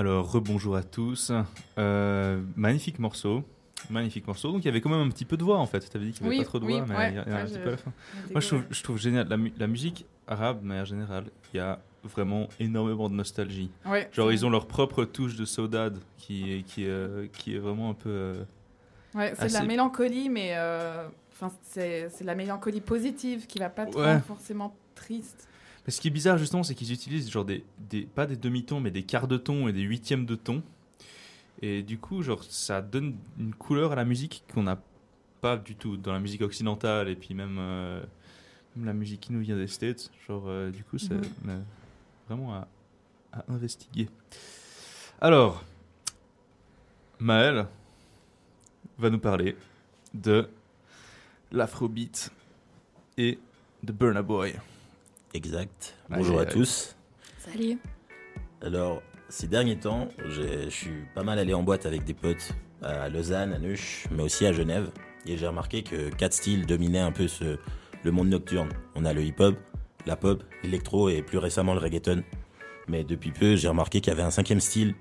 Speaker 2: Alors, rebonjour à tous. Euh, magnifique morceau. Magnifique morceau. Donc, il y avait quand même un petit peu de voix en fait. Tu avais dit qu'il n'y avait
Speaker 1: Oui,
Speaker 2: pas trop de
Speaker 1: oui,
Speaker 2: voix, mais
Speaker 1: ouais,
Speaker 2: il y a, un petit
Speaker 1: je-
Speaker 2: peu à la fin. Moi, je trouve, je trouve génial. La, mu- la musique arabe, de manière générale, il y a vraiment énormément de nostalgie.
Speaker 1: Ouais,
Speaker 2: Genre, ils ont leur propre touche de saudade qui, est- qui, euh, qui est vraiment un peu. euh,
Speaker 1: Ouais, c'est de la mélancolie, mais euh, enfin, c'est de la mélancolie positive qui va pas
Speaker 2: Ouais.
Speaker 1: forcément triste.
Speaker 2: Ce qui est bizarre justement, c'est qu'ils utilisent genre des, des pas des demi-tons, mais des quarts de ton et des huitièmes de ton. Et du coup, genre ça donne une couleur à la musique qu'on n'a pas du tout dans la musique occidentale et puis même, euh, même la musique qui nous vient des States. Genre euh, du coup, c'est
Speaker 1: Mhm.
Speaker 2: euh, vraiment à, à investiguer. Alors, Maël va nous parler de l'afrobeat et de Burna Boy.
Speaker 5: Exact. Bonjour à tous.
Speaker 1: Salut.
Speaker 5: Alors, ces derniers temps, je suis pas mal allé en boîte avec des potes à Lausanne, à Neuch, mais aussi à Genève. Et j'ai remarqué que quatre styles dominaient un peu ce, le monde nocturne. On a le hip-hop, la pop, l'électro et plus récemment le reggaeton. Mais depuis peu, j'ai remarqué qu'il y avait un cinquième style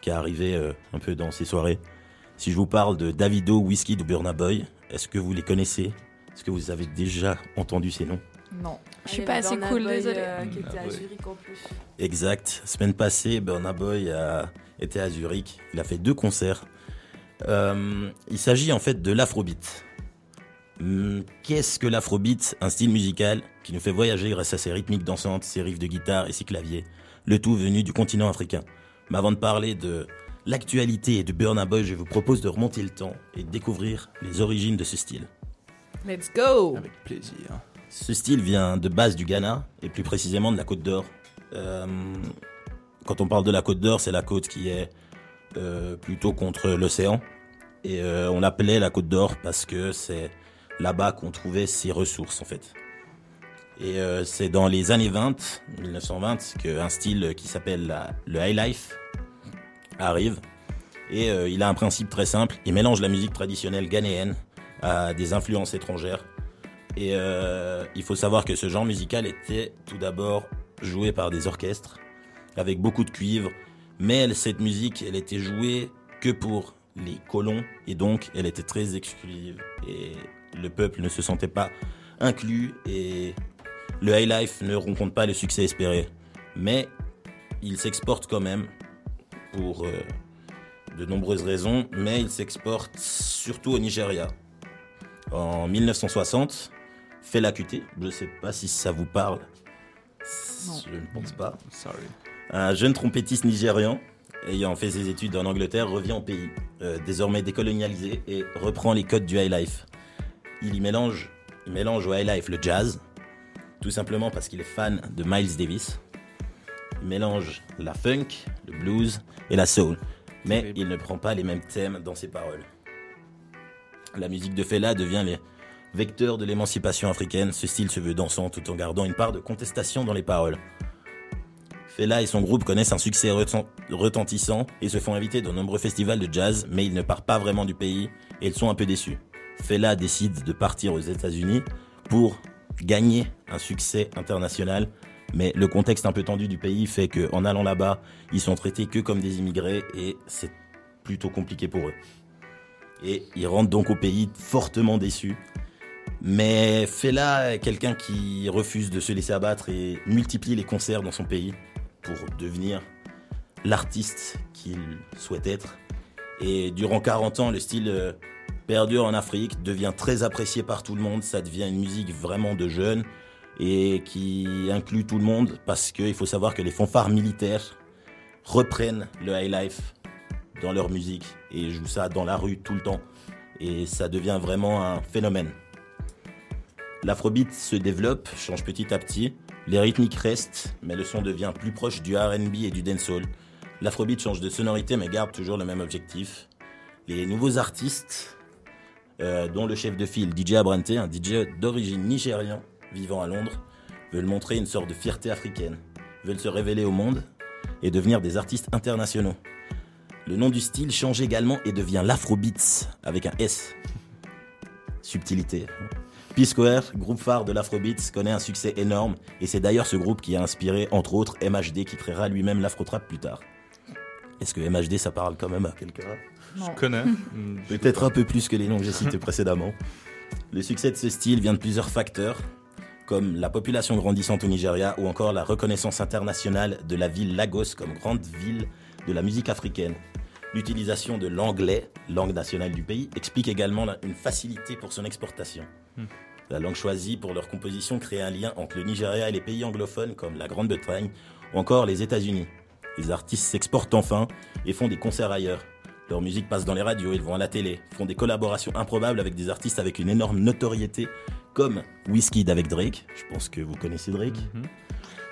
Speaker 5: qui est arrivé euh, un peu dans ces soirées. Si je vous parle de Davido, Whiskey ou Burna Boy, est-ce que vous les connaissez? Est-ce que vous avez déjà entendu ces noms?
Speaker 1: Non.
Speaker 6: Je suis
Speaker 7: Ah,
Speaker 6: pas assez
Speaker 7: Burna
Speaker 6: cool,
Speaker 7: Boy,
Speaker 6: désolé.
Speaker 7: euh, qui
Speaker 2: Mm,
Speaker 7: était
Speaker 2: ah
Speaker 7: à
Speaker 2: ouais.
Speaker 7: Zurich en plus.
Speaker 5: Exact. Semaine passée, Burna Boy a été à Zurich. Il a fait deux concerts. Euh, il s'agit en fait de l'afrobeat. Hum, Qu'est-ce que l'afrobeat? Un style musical qui nous fait voyager grâce à ses rythmiques dansantes, ses riffs de guitare et ses claviers. Le tout venu du continent africain. Mais avant de parler de l'actualité et de Burna Boy, je vous propose de remonter le temps et de découvrir les origines de ce style.
Speaker 1: Let's go.
Speaker 2: Avec plaisir.
Speaker 5: Ce style vient de base du Ghana et plus précisément de la Côte d'Or. Euh, quand on parle de la Côte d'Or, c'est la côte qui est euh, plutôt contre l'océan. Et euh, on l'appelait la Côte d'Or parce que c'est là-bas qu'on trouvait ses ressources en fait. Et c'est dans les années 20, 1920, qu'un style qui s'appelle le high life arrive. Et il a un principe très simple. Il mélange la musique traditionnelle ghanéenne à des influences étrangères. Et euh, il faut savoir que ce genre musical était tout d'abord joué par des orchestres avec beaucoup de cuivre, mais cette musique, elle était jouée que pour les colons et donc elle était très exclusive et le peuple ne se sentait pas inclus et le high life ne rencontre pas le succès espéré. Mais il s'exporte quand même pour euh, de nombreuses raisons, mais il s'exporte surtout au Nigeria. En 1960, Fela Kuti, je ne sais pas si ça vous parle.
Speaker 1: Non.
Speaker 5: Je ne pense pas.
Speaker 2: Sorry.
Speaker 5: Un jeune trompettiste nigérian ayant fait ses études en Angleterre revient au pays, euh, désormais décolonialisé, et reprend les codes du high life. Il y mélange, il mélange au high life le jazz, tout simplement parce qu'il est fan de Miles Davis. Il mélange la funk, le blues et la soul, mais il ne prend pas les mêmes thèmes dans ses paroles. La musique de Fela devient les vecteurs de l'émancipation africaine. Ce style se veut dansant tout en gardant une part de contestation dans les paroles. Fela et son groupe connaissent un succès reten- retentissant et se font inviter dans de nombreux festivals de jazz, mais ils ne partent pas vraiment du pays et ils sont un peu déçus. Fela décide de partir aux États-Unis pour gagner un succès international, mais le contexte un peu tendu du pays fait qu'en allant là-bas, ils sont traités que comme des immigrés et c'est plutôt compliqué pour eux. Et ils rentrent donc au pays fortement déçus. Mais Fela est quelqu'un qui refuse de se laisser abattre et multiplie les concerts dans son pays pour devenir l'artiste qu'il souhaite être. Et durant 40 ans, le style euh, perdure en Afrique, devient très apprécié par tout le monde. Ça devient une musique vraiment de jeunes et qui inclut tout le monde parce qu'il faut savoir que les fanfares militaires reprennent le high life dans leur musique et jouent ça dans la rue tout le temps. Et ça devient vraiment un phénomène. L'afrobeat se développe, change petit à petit. Les rythmiques restent, mais le son devient plus proche du RB et du dancehall. L'afrobeat change de sonorité, mais garde toujours le même objectif. Les nouveaux artistes euh, dont le chef de file, DJ Abrante, un DJ d'origine nigérian vivant à Londres, veulent montrer une sorte de fierté africaine, veulent se révéler au monde et devenir des artistes internationaux. Le nom du style change également et devient l'Afrobeats avec un S. Subtilité. P-Square, groupe phare de l'Afrobeats, connaît un succès énorme et c'est d'ailleurs ce groupe qui a inspiré entre autres MHD qui créera lui-même l'Afrotrap plus tard. Est-ce que MHD ça parle quand même à quelqu'un?
Speaker 2: Je connais. [laughs] Mm,
Speaker 5: Peut-être un peu plus que les noms que j'ai cités précédemment. Le succès de ce style vient de plusieurs facteurs, comme la population grandissante au Nigeria ou encore la reconnaissance internationale de la ville Lagos comme grande ville de la musique africaine. L'utilisation de l'anglais, langue nationale du pays, explique également une facilité pour son exportation. La langue choisie pour leur composition crée un lien entre le Nigeria et les pays anglophones comme la Grande-Bretagne ou encore les États-Unis. Les artistes s'exportent enfin et font des concerts ailleurs. Leur musique passe dans les radios, ils vont à la télé, font des collaborations improbables avec des artistes avec une énorme notoriété, comme Wizkid avec Drake, je pense que vous connaissez Drake,
Speaker 2: Mhm.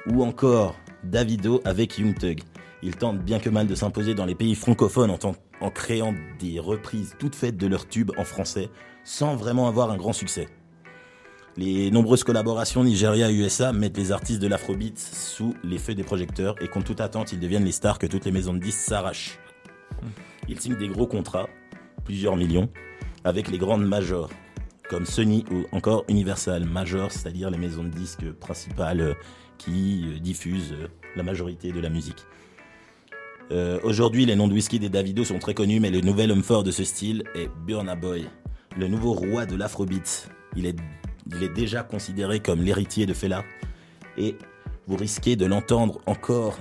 Speaker 5: ou encore Davido avec Young Thug. Ils tentent bien que mal de s'imposer dans les pays francophones en, en créant des reprises toutes faites de leurs tubes en français, sans vraiment avoir un grand succès. Les nombreuses collaborations Nigeria-USA mettent les artistes de l'Afrobeat sous les feux des projecteurs et contre toute attente, ils deviennent les stars que toutes les maisons de disques s'arrachent. Ils signent des gros contrats, plusieurs millions, avec les grandes majors, comme Sony ou encore Universal Major, c'est-à-dire les maisons de disques principales euh, qui euh, diffusent euh, la majorité de la musique. Aujourd'hui, les noms de Whisky et Davido sont très connus, mais le nouvel homme fort de ce style est Burna Boy, le nouveau roi de l'afrobeat. Il est, il est déjà considéré comme l'héritier de Fela, et vous risquez de l'entendre encore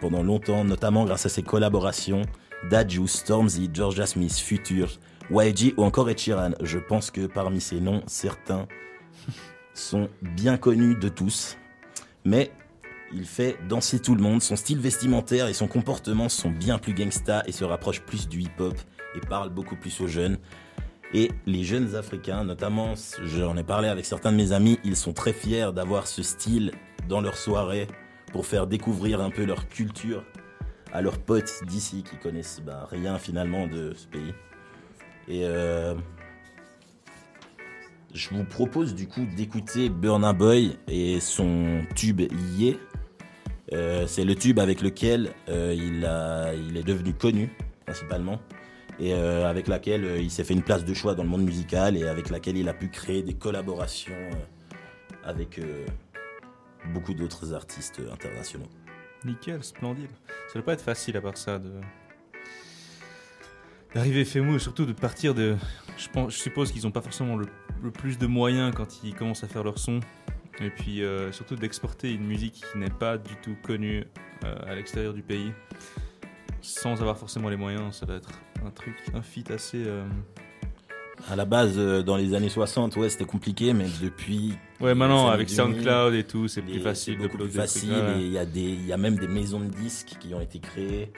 Speaker 5: pendant longtemps, notamment grâce à ses collaborations Daju, Stormzy, Georgia Smith, Future, YG ou encore Ed. Je pense que parmi ces noms, certains sont bien connus de tous, mais il fait danser tout le monde. Son style vestimentaire et son comportement sont bien plus gangsta et se rapprochent plus du hip-hop et parlent beaucoup plus aux jeunes. Et les jeunes africains, notamment, j'en ai parlé avec certains de mes amis, ils sont très fiers d'avoir ce style dans leurs soirées pour faire découvrir un peu leur culture à leurs potes d'ici qui connaissent bah, rien finalement de ce pays. Et euh, je vous propose du coup d'écouter Burna Boy et son tube Yé. Euh, c'est le tube avec lequel euh, il, est devenu connu principalement et euh, avec laquelle euh, il s'est fait une place de choix dans le monde musical et avec laquelle il a pu créer des collaborations euh, avec beaucoup d'autres artistes internationaux.
Speaker 2: Nickel, splendide. Ça doit pas être facile à part ça de d'arriver FEMU et surtout de partir de. Je, pense, je suppose qu'ils n'ont pas forcément le, plus de moyens quand ils commencent à faire leur son. Et puis surtout d'exporter une musique qui n'est pas du tout connue à l'extérieur du pays sans avoir forcément les moyens. Ça doit être un truc, un feat assez. euh,
Speaker 5: À la base, euh, dans les années 60, ouais, c'était compliqué, mais depuis
Speaker 2: Ouais, maintenant avec
Speaker 5: années 2000,
Speaker 2: SoundCloud et tout, c'est plus facile d'uploader
Speaker 5: plus facile et il y a des, il y a même des maisons de disques qui ont été créées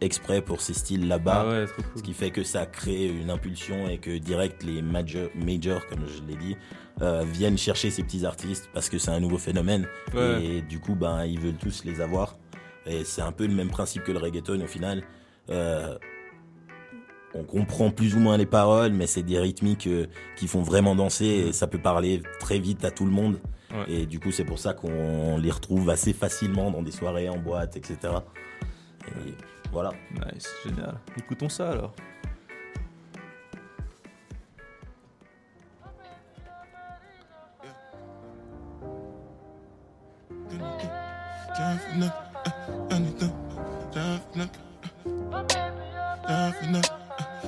Speaker 5: exprès pour ces styles là-bas.
Speaker 2: Ah ouais, trop cool.
Speaker 5: Ce qui fait que ça crée une impulsion et que direct les major, majors, comme je l'ai dit, euh, viennent chercher ces petits artistes parce que c'est un nouveau phénomène
Speaker 2: Ouais.
Speaker 5: et du coup ben ils veulent tous les avoir et c'est un peu le même principe que le reggaeton au final. Euh, on comprend plus ou moins les paroles, mais c'est des rythmiques euh, qui font vraiment danser et ça peut parler très vite à tout le monde.
Speaker 2: Ouais.
Speaker 5: Et du coup, c'est pour ça qu'on les retrouve assez facilement dans des soirées, en boîte, etc. Et voilà.
Speaker 2: Nice, génial. Écoutons ça alors.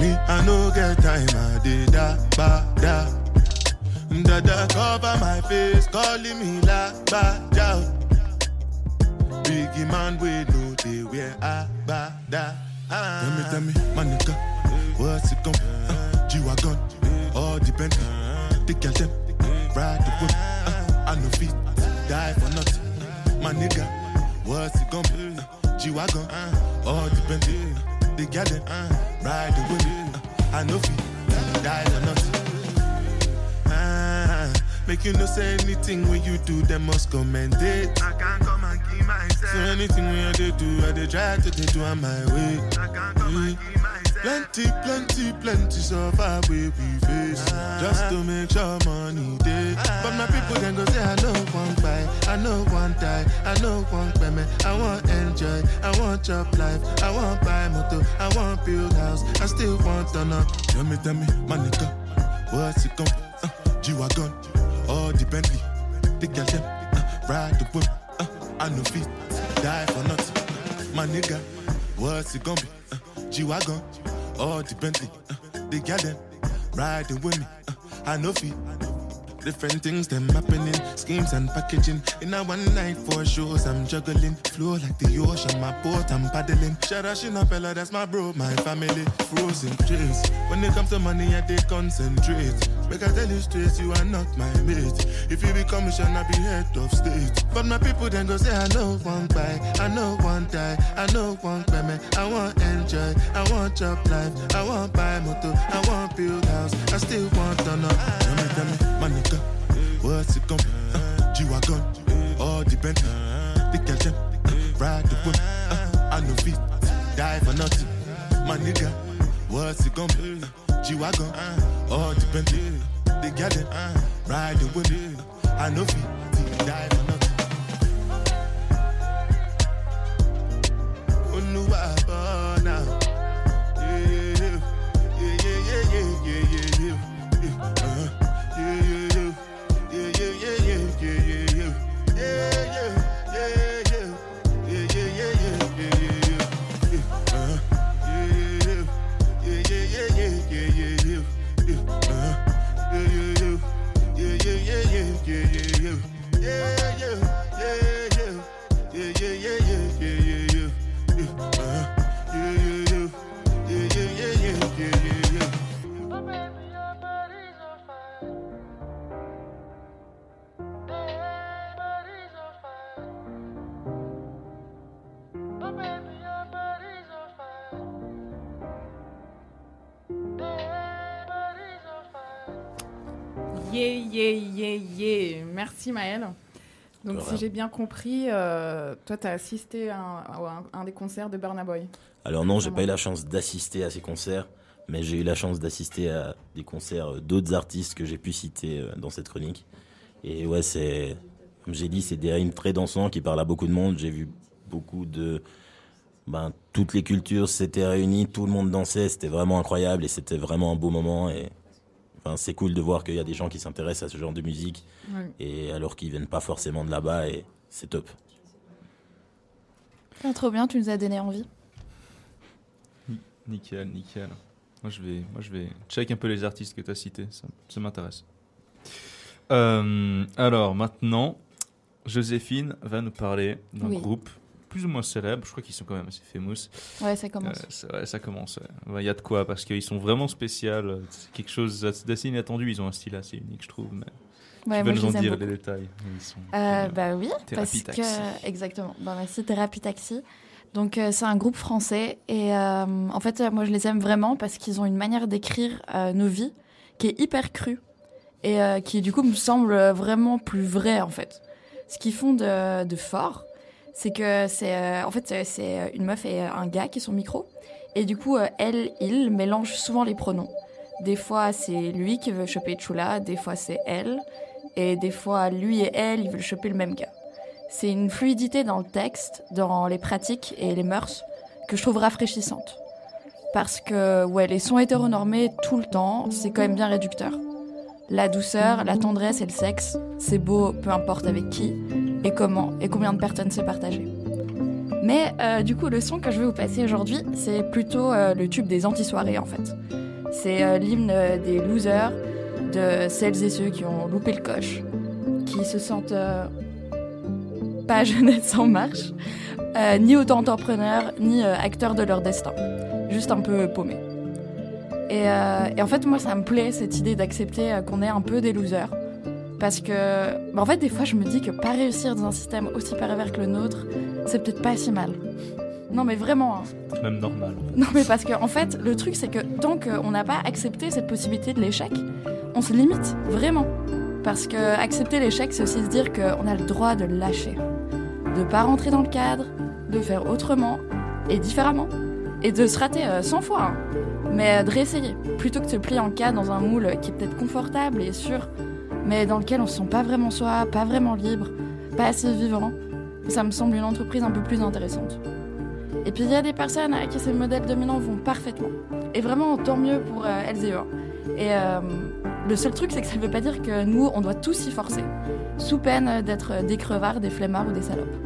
Speaker 6: Me, I no get time, I did da ba da. Dada cover my face, calling me la ba da. Biggie man, we know they wear a ba da. Tell me, tell me, my nigga, what's it gon' uh, G-Wagon, all Bentley. The girl them, ride the whip. Uh, I know feet, die for nothing. My nigga, what's it be? Uh, G-Wagon, all Bentley. The girl them, ride the whip. Uh, I know feet, die for nothing. Ah, make you no say anything when you do, them must commend it. I can't come and keep myself. So anything when I do, I dey try to dey do on my way. I can't come and keep myself. Plenty, plenty, plenty far we face. Just to make sure money day But my people then go say I know one buy I know one die I know one payment I want enjoy I want job life. I want buy motor I want build house. I still want to know Tell me, tell me, my nigga What's it gon' uh, G-Wagon All the Bentley The girl them uh, Ride the whip uh, I know feet Die for nothing. My nigga What's it gonna be uh, G-Wagon all the Bentley, uh, they got them riding with me. Uh, I know feet. Different things them happening, schemes and packaging. In a one night for shows, I'm juggling. Flow like the ocean, my boat, I'm paddling. Shout out Shinapella, that's my bro, my family. Frozen trees. When it comes to money, I they concentrate. Make I tell you straight, you are not my mate. If you become mission, I be head of state. But my people then go say, I know one buy, I know one die, I know one payment. I want enjoy, I want job life, I want buy motor, I want build house, I still want to know. Tell me, tell me, my nigga, what's it gon' be? Uh, G-Wagon, all the the girl them, uh, ride the whip, uh, I know feet, die for nothing. My nigga, what's it gon' be? Uh, G-Wagon, all the the girl them, ride the whip, I know feet, die for nothing.
Speaker 1: Merci Maëlle. Donc si j'ai bien compris, euh, toi tu as assisté à un, à un- un des concerts de Burna Boy.
Speaker 5: Alors non, j'ai
Speaker 1: Vraiment.
Speaker 5: pas eu la chance d'assister à ces concerts, mais j'ai eu la chance d'assister à des concerts euh, d'autres artistes que j'ai pu citer euh, dans cette chronique. Et ouais, c'est, comme j'ai dit, c'est des rimes très dansants qui parlent à beaucoup de monde. J'ai vu beaucoup de, ben, toutes les cultures s'étaient réunies, tout le monde dansait, c'était vraiment incroyable et c'était vraiment un beau moment. Et enfin, c'est cool de voir qu'il y a des gens qui s'intéressent à ce genre de musique
Speaker 1: Ouais.
Speaker 5: et alors qu'ils viennent pas forcément de là-bas et c'est top.
Speaker 7: Ah, trop bien, tu nous as donné envie.
Speaker 2: Nickel, nickel. Moi je vais, moi, je vais check un peu les artistes que tu as cités, ça, ça m'intéresse. Euh, alors maintenant, Joséphine va nous parler d'un
Speaker 7: Oui.
Speaker 2: groupe plus ou moins célèbre, je crois qu'ils sont quand même assez famous.
Speaker 7: Ouais, ça commence.
Speaker 2: Euh, ça, ouais, ça commence. Ouais, Il y a de quoi parce qu'ils sont vraiment spéciaux. C'est quelque chose d'assez inattendu. Ils ont un style assez unique, je trouve. Mais
Speaker 7: Ouais,
Speaker 2: tu
Speaker 7: je
Speaker 2: nous en dire les détails. Ils sont-
Speaker 7: Euh,
Speaker 2: euh,
Speaker 7: bah oui, parce
Speaker 2: Taxi.
Speaker 7: que exactement. Bah merci Thérapie Taxi. Donc euh, c'est un groupe français et euh, en fait euh, moi je les aime vraiment parce qu'ils ont une manière d'écrire euh, nos vies qui est hyper crue et euh, qui du coup me semble vraiment plus vraie en fait. Ce qu'ils font de, de fort, c'est que c'est euh, en fait c'est- c'est une meuf et un gars qui sont micro et du coup euh, elle il mélange souvent les pronoms. Des fois c'est lui qui veut choper Chula, des fois c'est elle et des fois lui et elle ils veulent choper le même gars. C'est une fluidité dans le texte, dans les pratiques et les mœurs que je trouve rafraîchissante. Parce que ouais, les sons hétéronormés tout le temps, c'est quand même bien réducteur. La douceur, la tendresse et le sexe, c'est beau peu importe avec qui et comment et combien de personnes c'est partagé. Mais euh, du coup, le son que je vais vous passer aujourd'hui, c'est plutôt euh, le tube des anti-soirées en fait. C'est euh, l'hymne des losers, de celles et ceux qui ont loupé le coche, qui se sentent pas [laughs] jeunesse en marche, ni auto-entrepreneurs, ni acteurs de leur destin. Juste un peu paumés. Et, et en fait, moi, ça me plaît cette idée d'accepter qu'on est un peu des losers. Parce que, bah, en fait, des fois, je me dis que pas réussir dans un système aussi pervers que le nôtre, c'est peut-être pas si mal. Non, mais vraiment. hein.
Speaker 2: C'est même normal.
Speaker 7: Non, mais parce que, en fait, le truc, c'est que tant qu'on n'a pas accepté cette possibilité de l'échec, on se limite, vraiment. Parce que accepter l'échec, c'est aussi se dire qu'on a le droit de le lâcher. De pas rentrer dans le cadre, de faire autrement et différemment. Et de se rater euh, 100 fois. hein. Mais euh, de réessayer. Plutôt que de se plier en cas dans un moule qui est peut-être confortable et sûr, mais dans lequel on se sent pas vraiment soi, pas vraiment libre, pas assez vivant. Ça me semble une entreprise un peu plus intéressante. Et puis il y a des personnes à qui ces modèles dominants vont parfaitement. Et vraiment, tant mieux pour euh, elles et eux. Et euh, le seul truc, c'est que ça ne veut pas dire que nous, on doit tous s'y forcer, sous peine d'être des crevards, des flemmards ou des salopes.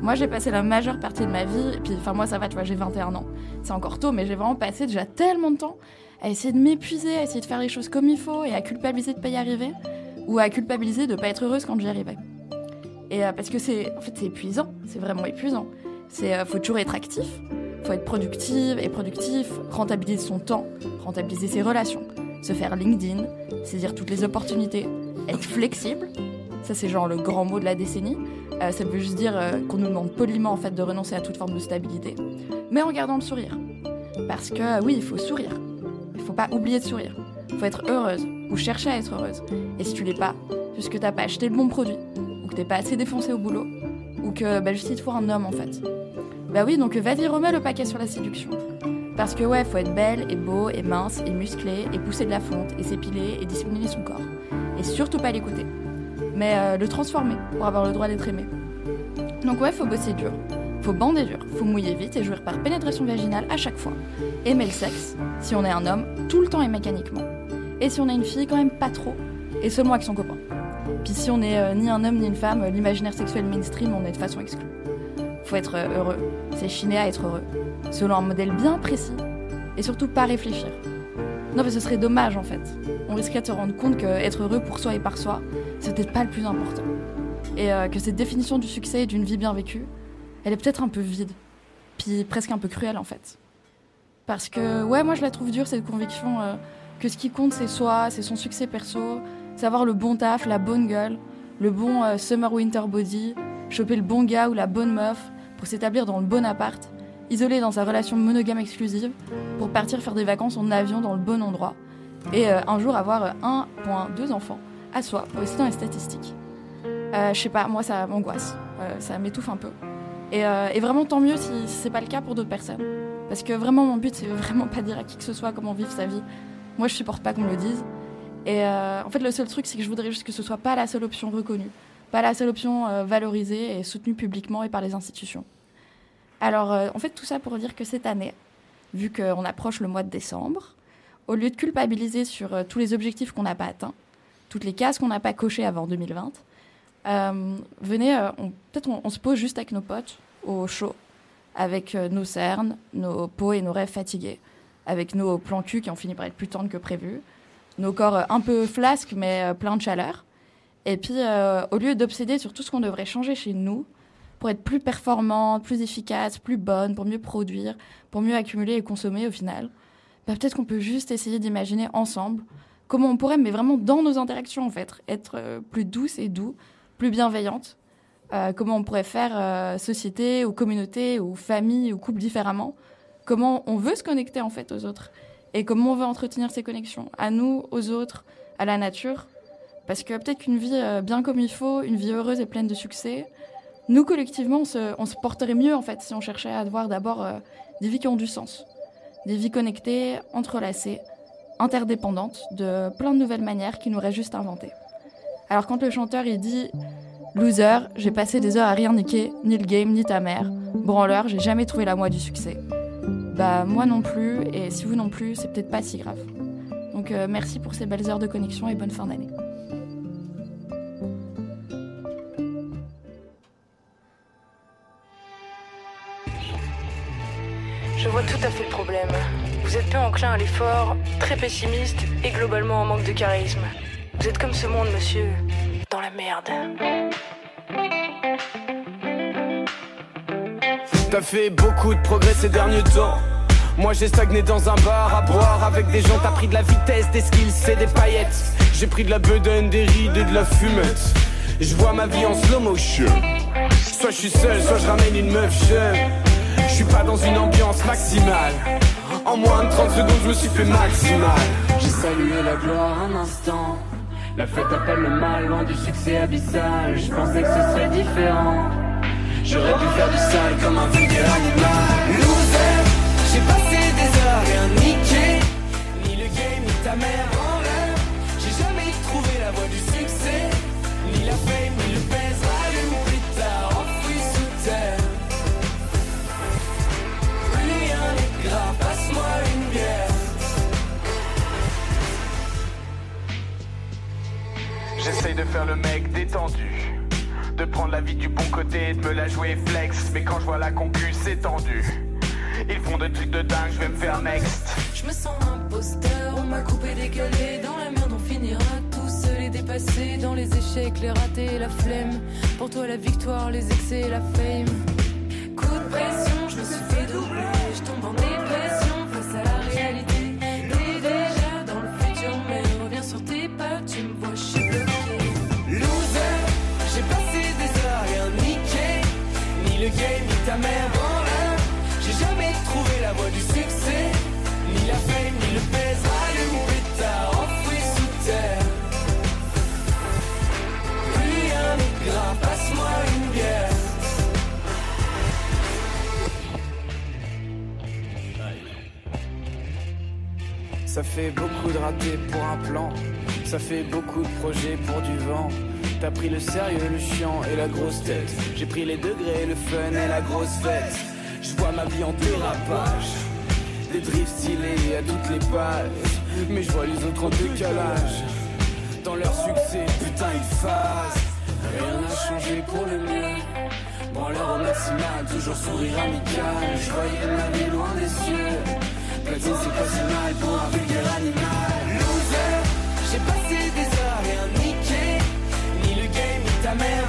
Speaker 7: Moi, j'ai passé la majeure partie de ma vie, et puis, enfin, moi, ça va, tu vois, j'ai 21 ans. C'est encore tôt, mais j'ai vraiment passé déjà tellement de temps à essayer de m'épuiser, à essayer de faire les choses comme il faut, et à culpabiliser de pas y arriver, ou à culpabiliser de pas être heureuse quand j'y arrivais. Et euh, parce que c'est, en fait, c'est épuisant, c'est vraiment épuisant. C'est, euh, faut toujours être actif, faut être productive et productif, rentabiliser son temps, rentabiliser ses relations, se faire LinkedIn, saisir toutes les opportunités, être flexible. Ça, c'est genre le grand mot de la décennie. Euh, ça veut juste dire euh, qu'on nous demande poliment en fait de renoncer à toute forme de stabilité, mais en gardant le sourire. Parce que oui, il faut sourire. Il faut pas oublier de sourire. Il faut être heureuse ou chercher à être heureuse. Et si tu l'es pas, puisque t'as pas acheté le bon produit, ou que t'es pas assez défoncé au boulot, ou que bah, juste il te faut un homme en fait. Bah oui, donc vas-y remets le paquet sur la séduction. Parce que ouais, faut être belle et beau et mince et musclé et pousser de la fonte et s'épiler et discipliner son corps. Et surtout pas l'écouter. Mais euh, le transformer pour avoir le droit d'être aimé. Donc ouais, faut bosser dur. Faut bander dur, faut mouiller vite et jouir par pénétration vaginale à chaque fois. Aimer le sexe, si on est un homme, tout le temps et mécaniquement. Et si on est une fille, quand même pas trop, et seulement avec son copain. Puis si on n'est euh, ni un homme ni une femme, l'imaginaire sexuel mainstream, on est de façon exclue. Faut être euh, heureux, s'échiner à être heureux, selon un modèle bien précis, et surtout pas réfléchir. Non, mais ce serait dommage en fait. On risquerait de se rendre compte que être heureux pour soi et par soi, c'est pas le plus important. Et euh, que cette définition du succès et d'une vie bien vécue, elle est peut-être un peu vide, puis presque un peu cruelle en fait. Parce que, ouais, moi je la trouve dure cette conviction euh, que ce qui compte c'est soi, c'est son succès perso, savoir le bon taf, la bonne gueule, le bon euh, summer winter body, choper le bon gars ou la bonne meuf pour s'établir dans le bon appart, isolé dans sa relation monogame exclusive, pour partir faire des vacances en avion dans le bon endroit, et euh, un jour avoir euh, 1,2 enfants à soi, aussi dans les statistiques. Euh, je sais pas, moi ça m'angoisse, Euh, ça m'étouffe un peu. Et, euh, vraiment tant mieux si, si c'est pas le cas pour d'autres personnes. Parce que vraiment mon but c'est vraiment pas dire à qui que ce soit comment vivre sa vie. Moi je supporte pas qu'on me le dise. Et euh, en fait le seul truc c'est que je voudrais juste que ce soit pas la seule option reconnue, pas la seule option euh, valorisée et soutenue publiquement et par les institutions. Alors euh, en fait tout ça pour dire que cette année, vu qu'on approche le mois de décembre, au lieu de culpabiliser sur euh, tous les objectifs qu'on n'a pas atteints, toutes les cases qu'on n'a pas cochées avant 2020, euh, venez, euh, peut-être on, on se pose juste avec nos potes au chaud, avec nos cernes, nos peaux et nos rêves fatigués, avec nos plans cul qui ont fini par être plus tendres que prévu, nos corps un peu flasques mais pleins de chaleur. Et puis, au lieu d'obséder sur tout ce qu'on devrait changer chez nous, pour être plus performante, plus efficace, plus bonne, pour mieux produire, pour mieux accumuler et consommer au final, bah, peut-être qu'on peut juste essayer d'imaginer ensemble comment on pourrait, mais vraiment dans nos interactions en fait, être euh, plus douce et doux, plus bienveillante. Euh, comment on pourrait faire euh, société ou communauté ou famille ou couple différemment. Comment on veut se connecter en fait aux autres et comment on veut entretenir ces connexions à nous, aux autres, à la nature. Parce que peut-être qu'une vie bien comme il faut, une vie heureuse et pleine de succès, nous collectivement, on se, porterait mieux en fait si on cherchait à avoir d'abord euh, des vies qui ont du sens, des vies connectées, entrelacées, interdépendantes, de plein de nouvelles manières qui nous restent juste à inventer. Alors quand le chanteur il dit Loser, j'ai passé des heures à rien niquer, ni le game, ni ta mère. Branleur, j'ai jamais trouvé la moi du succès. Bah moi non plus, et si vous non plus, c'est peut-être pas si grave. Donc euh, merci pour ces belles heures de connexion et bonne fin d'année.
Speaker 8: Je vois tout à fait le problème. Vous êtes peu enclin à l'effort, très pessimiste et globalement en manque de charisme. Vous êtes comme ce monde, monsieur, dans la merde.
Speaker 9: T'as fait beaucoup de progrès ces derniers temps. Moi j'ai stagné dans un bar à boire avec des gens, t'as pris de la vitesse, des skills et des paillettes. J'ai pris de la bedaine, des rides et de la fumette. Je vois ma vie en slow motion. Soit je suis seul, soit je ramène une meuf jeune. Je suis pas dans une ambiance maximale. En moins de 30 secondes, je me suis fait maximal. J'ai salué la gloire un instant. La fête appelle le mal, loin du succès abyssal. Je pensais que ce serait différent. J'aurais pu faire du sale comme un vulgaire animal. Loser, j'ai passé des heures, rien niqué. Ni le game, ni ta mère faire le mec détendu. De prendre la vie du bon côté de me la jouer flex. Mais quand je vois la concu, c'est tendu. Ils font des trucs de dingue, je vais me faire next.
Speaker 8: Je me sens imposteur, on m'a coupé, décalé. Dans la merde, on finira tous seul et dépassé. Dans les échecs, les ratés, la flemme. Pour toi, la victoire, les excès, la fame.
Speaker 9: Mère en l'air. J'ai jamais trouvé la voie du succès. Ni la fame, ni le pèse, rallume plus tard, enfoui sous terre. Plus rien n'est grave, passe-moi une bière. Ça fait beaucoup de ratés pour un plan. Ça fait beaucoup de projets pour du vent. T'as pris le sérieux, le chiant et la grosse tête. J'ai pris les degrés, le fun et la grosse fête. Je vois ma vie en dérapage. Des drifts stylés à toutes les pages. Mais je vois les autres en décalage. Dans leur succès, putain, ils phasent. Rien n'a changé pour le mieux. Branleur au maximal, toujours sourire amical. Je voyais ma vie loin des cieux. Platine, c'est pas si mal pour un vulgaire animal. Loser, j'ai passé game,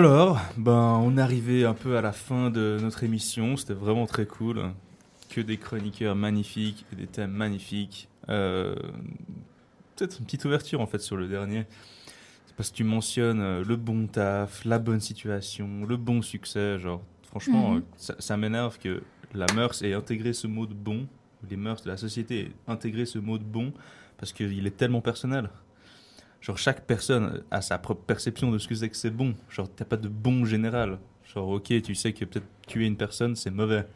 Speaker 2: Alors, ben, on est arrivé un peu à la fin de notre émission. C'était vraiment très cool. Que des chroniqueurs magnifiques et des thèmes magnifiques. Euh, Peut-être une petite ouverture en fait sur le dernier. C'est parce que tu mentionnes euh, le bon taf, la bonne situation, le bon succès. Genre, franchement,
Speaker 7: Mhm.
Speaker 2: euh, ça, ça m'énerve que la mœurs ait intégré ce mot de bon, les mœurs de la société aient intégré ce mot de bon parce qu'il est tellement personnel. Genre, chaque personne a sa propre perception de ce que c'est que c'est bon. Genre, t'as pas de bon général. Genre, ok, tu sais que peut-être tuer une personne, c'est mauvais.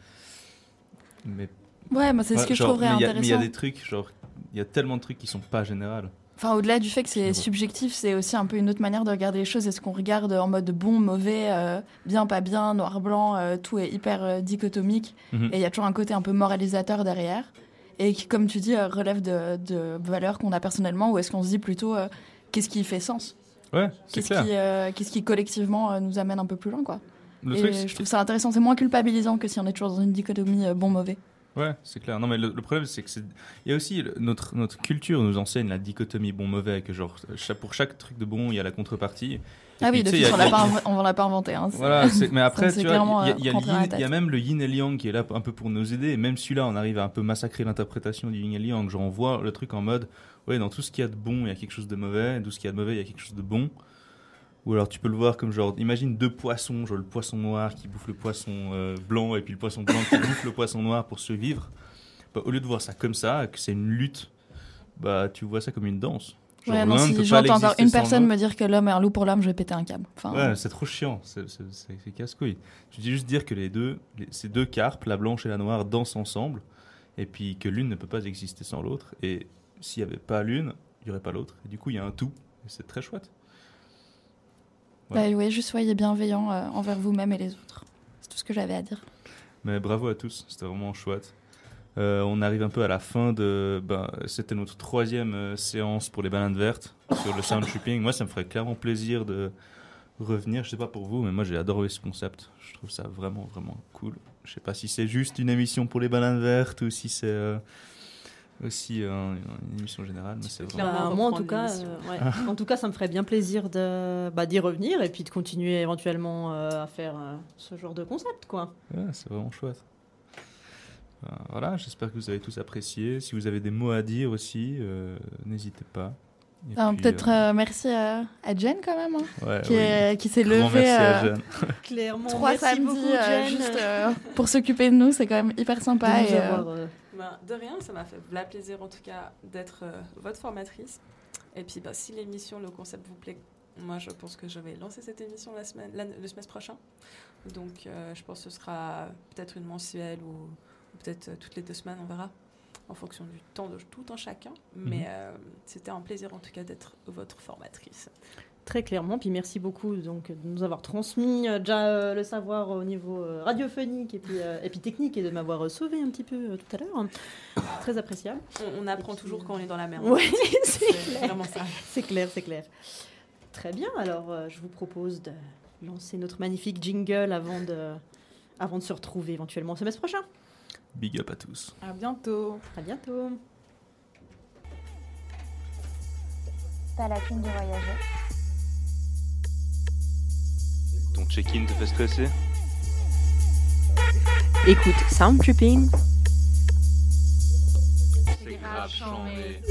Speaker 2: Mais.
Speaker 7: Ouais, moi, c'est ce que je trouverais
Speaker 2: mais a- Mais il y a
Speaker 7: intéressant.
Speaker 2: des trucs, genre, il y a tellement de trucs qui sont pas générales.
Speaker 7: Enfin, au-delà du fait que c'est subjectif, c'est aussi un peu une autre manière de regarder les choses. Est-ce qu'on regarde en mode bon, mauvais, euh, bien, pas bien, noir, blanc, euh, tout est hyper euh, dichotomique.
Speaker 2: Mhm.
Speaker 7: Et il y a toujours un côté un peu moralisateur derrière. Et qui, comme tu dis, relève de, de valeurs qu'on a personnellement, ou est-ce qu'on se dit plutôt qu'est-ce qui fait sens
Speaker 2: Ouais, c'est
Speaker 7: Qu'est-ce
Speaker 2: clair.
Speaker 7: qui, euh, qu'est-ce qui collectivement euh, nous amène un peu plus loin, quoi.
Speaker 2: Le
Speaker 7: Et
Speaker 2: truc, c'est-
Speaker 7: je trouve ça intéressant. C'est moins culpabilisant que si on est toujours dans une dichotomie euh, bon-mauvais.
Speaker 2: Ouais, c'est clair. Non, mais le, le problème, c'est que c'est. Il y a aussi le- notre, notre culture nous enseigne la dichotomie bon-mauvais, que genre, pour chaque truc de bon, il y a la contrepartie.
Speaker 7: Ah
Speaker 2: puis,
Speaker 7: oui,
Speaker 2: y a-
Speaker 7: on on l'a pas inventé. Hein, c'est-
Speaker 2: Voilà, c'est- mais [laughs] après, tu vois, il y a- y, y même le yin et le yang qui est là un peu pour nous aider. Et même celui-là, on arrive à un peu massacrer l'interprétation du yin et le yang. Genre, on voit le truc en mode, ouais, dans tout ce qu'il y a de bon, il y a quelque chose de mauvais. Dans tout ce qu'il y a de mauvais, il y a quelque chose de bon. Ou alors, tu peux le voir comme genre, imagine deux poissons, genre le poisson noir qui bouffe le poisson euh, blanc et puis le poisson blanc qui [laughs] bouffe le poisson noir pour survivre. Bah, au lieu de voir ça comme ça, que c'est une lutte, bah, tu vois ça comme une danse. Genre,
Speaker 7: Ouais, non, si j'entends encore une personne me dire que l'homme est un loup pour l'homme, je vais péter un câble. Enfin,
Speaker 2: Ouais, c'est trop chiant, c'est casse-couille. Je dis juste dire que les deux, les- ces deux carpes, la blanche et la noire, dansent ensemble, et puis que l'une ne peut pas exister sans l'autre, et s'il n'y avait pas l'une, il n'y aurait pas l'autre, et du coup il y a un tout, et c'est très chouette.
Speaker 7: bah, ouais, juste soyez bienveillants euh, envers vous-même et les autres. C'est tout ce que j'avais à dire.
Speaker 2: Mais bravo à tous, c'était vraiment chouette. Euh, on arrive un peu à la fin de. Ben, C'était notre troisième euh, séance pour les bananes vertes sur le sound tripping. Moi, ça me ferait clairement plaisir de revenir. Je sais pas pour vous, mais moi, j'ai adoré ce concept. Je trouve ça vraiment, vraiment cool. Je sais pas si c'est juste une émission pour les bananes vertes ou si c'est euh, aussi euh, une émission générale. Mais c'est vraiment.
Speaker 3: Bah, moi, en tout, cas, euh, ouais. [laughs] en tout cas, ça me ferait bien plaisir de bah, d'y revenir et puis de continuer éventuellement euh, à faire euh, ce genre de concept, quoi.
Speaker 2: Ouais, c'est vraiment chouette. Voilà, j'espère que vous avez tous apprécié. Si vous avez des mots à dire aussi, euh, n'hésitez pas. Et
Speaker 7: Ah,
Speaker 2: puis,
Speaker 7: Peut-être
Speaker 2: euh,
Speaker 7: euh, merci à, à Jen quand même, hein,
Speaker 2: ouais,
Speaker 7: qui,
Speaker 2: oui.
Speaker 7: est- qui s'est levée
Speaker 2: merci à
Speaker 7: euh,
Speaker 2: Jeanne. [laughs]
Speaker 3: Clairement,
Speaker 7: trois
Speaker 3: merci
Speaker 7: samedis euh, juste euh, pour s'occuper de nous. C'est quand même hyper
Speaker 3: de
Speaker 7: sympa.
Speaker 3: nous
Speaker 7: et, euh,
Speaker 3: avoir, euh,
Speaker 10: Ben, de rien, ça m'a fait la plaisir en tout cas d'être euh, votre formatrice. Et puis bah, si l'émission, le concept vous plaît, moi je pense que je vais lancer cette émission la semaine, la- le semestre prochain. Donc euh, je pense que ce sera peut-être une mensuelle ou, ou peut-être euh, toutes les deux semaines, on verra, en fonction du temps de tout en chacun. Mais
Speaker 2: Mhm.
Speaker 10: c'était un plaisir en tout cas d'être votre formatrice.
Speaker 3: Très clairement, puis merci beaucoup donc, de nous avoir transmis euh, déjà euh, le savoir au niveau euh, radiophonique et puis, euh, et puis technique et de m'avoir euh, sauvé un petit peu euh, tout à l'heure. Très appréciable.
Speaker 10: On, on apprend
Speaker 3: puis,
Speaker 10: toujours quand on est dans la merde.
Speaker 3: Ouais, [laughs]
Speaker 10: c'est
Speaker 3: clair.
Speaker 10: vraiment ça.
Speaker 3: C'est clair, c'est clair. Très bien, alors euh, je vous propose de lancer notre magnifique jingle avant de, avant de se retrouver éventuellement le semestre prochain.
Speaker 2: Big up à tous.
Speaker 1: À bientôt.
Speaker 3: À bientôt.
Speaker 11: T'as la thune du voyageur.
Speaker 2: Ton check-in te fait stresser
Speaker 3: Écoute, Sound Tripping.
Speaker 2: C'est grave chambé.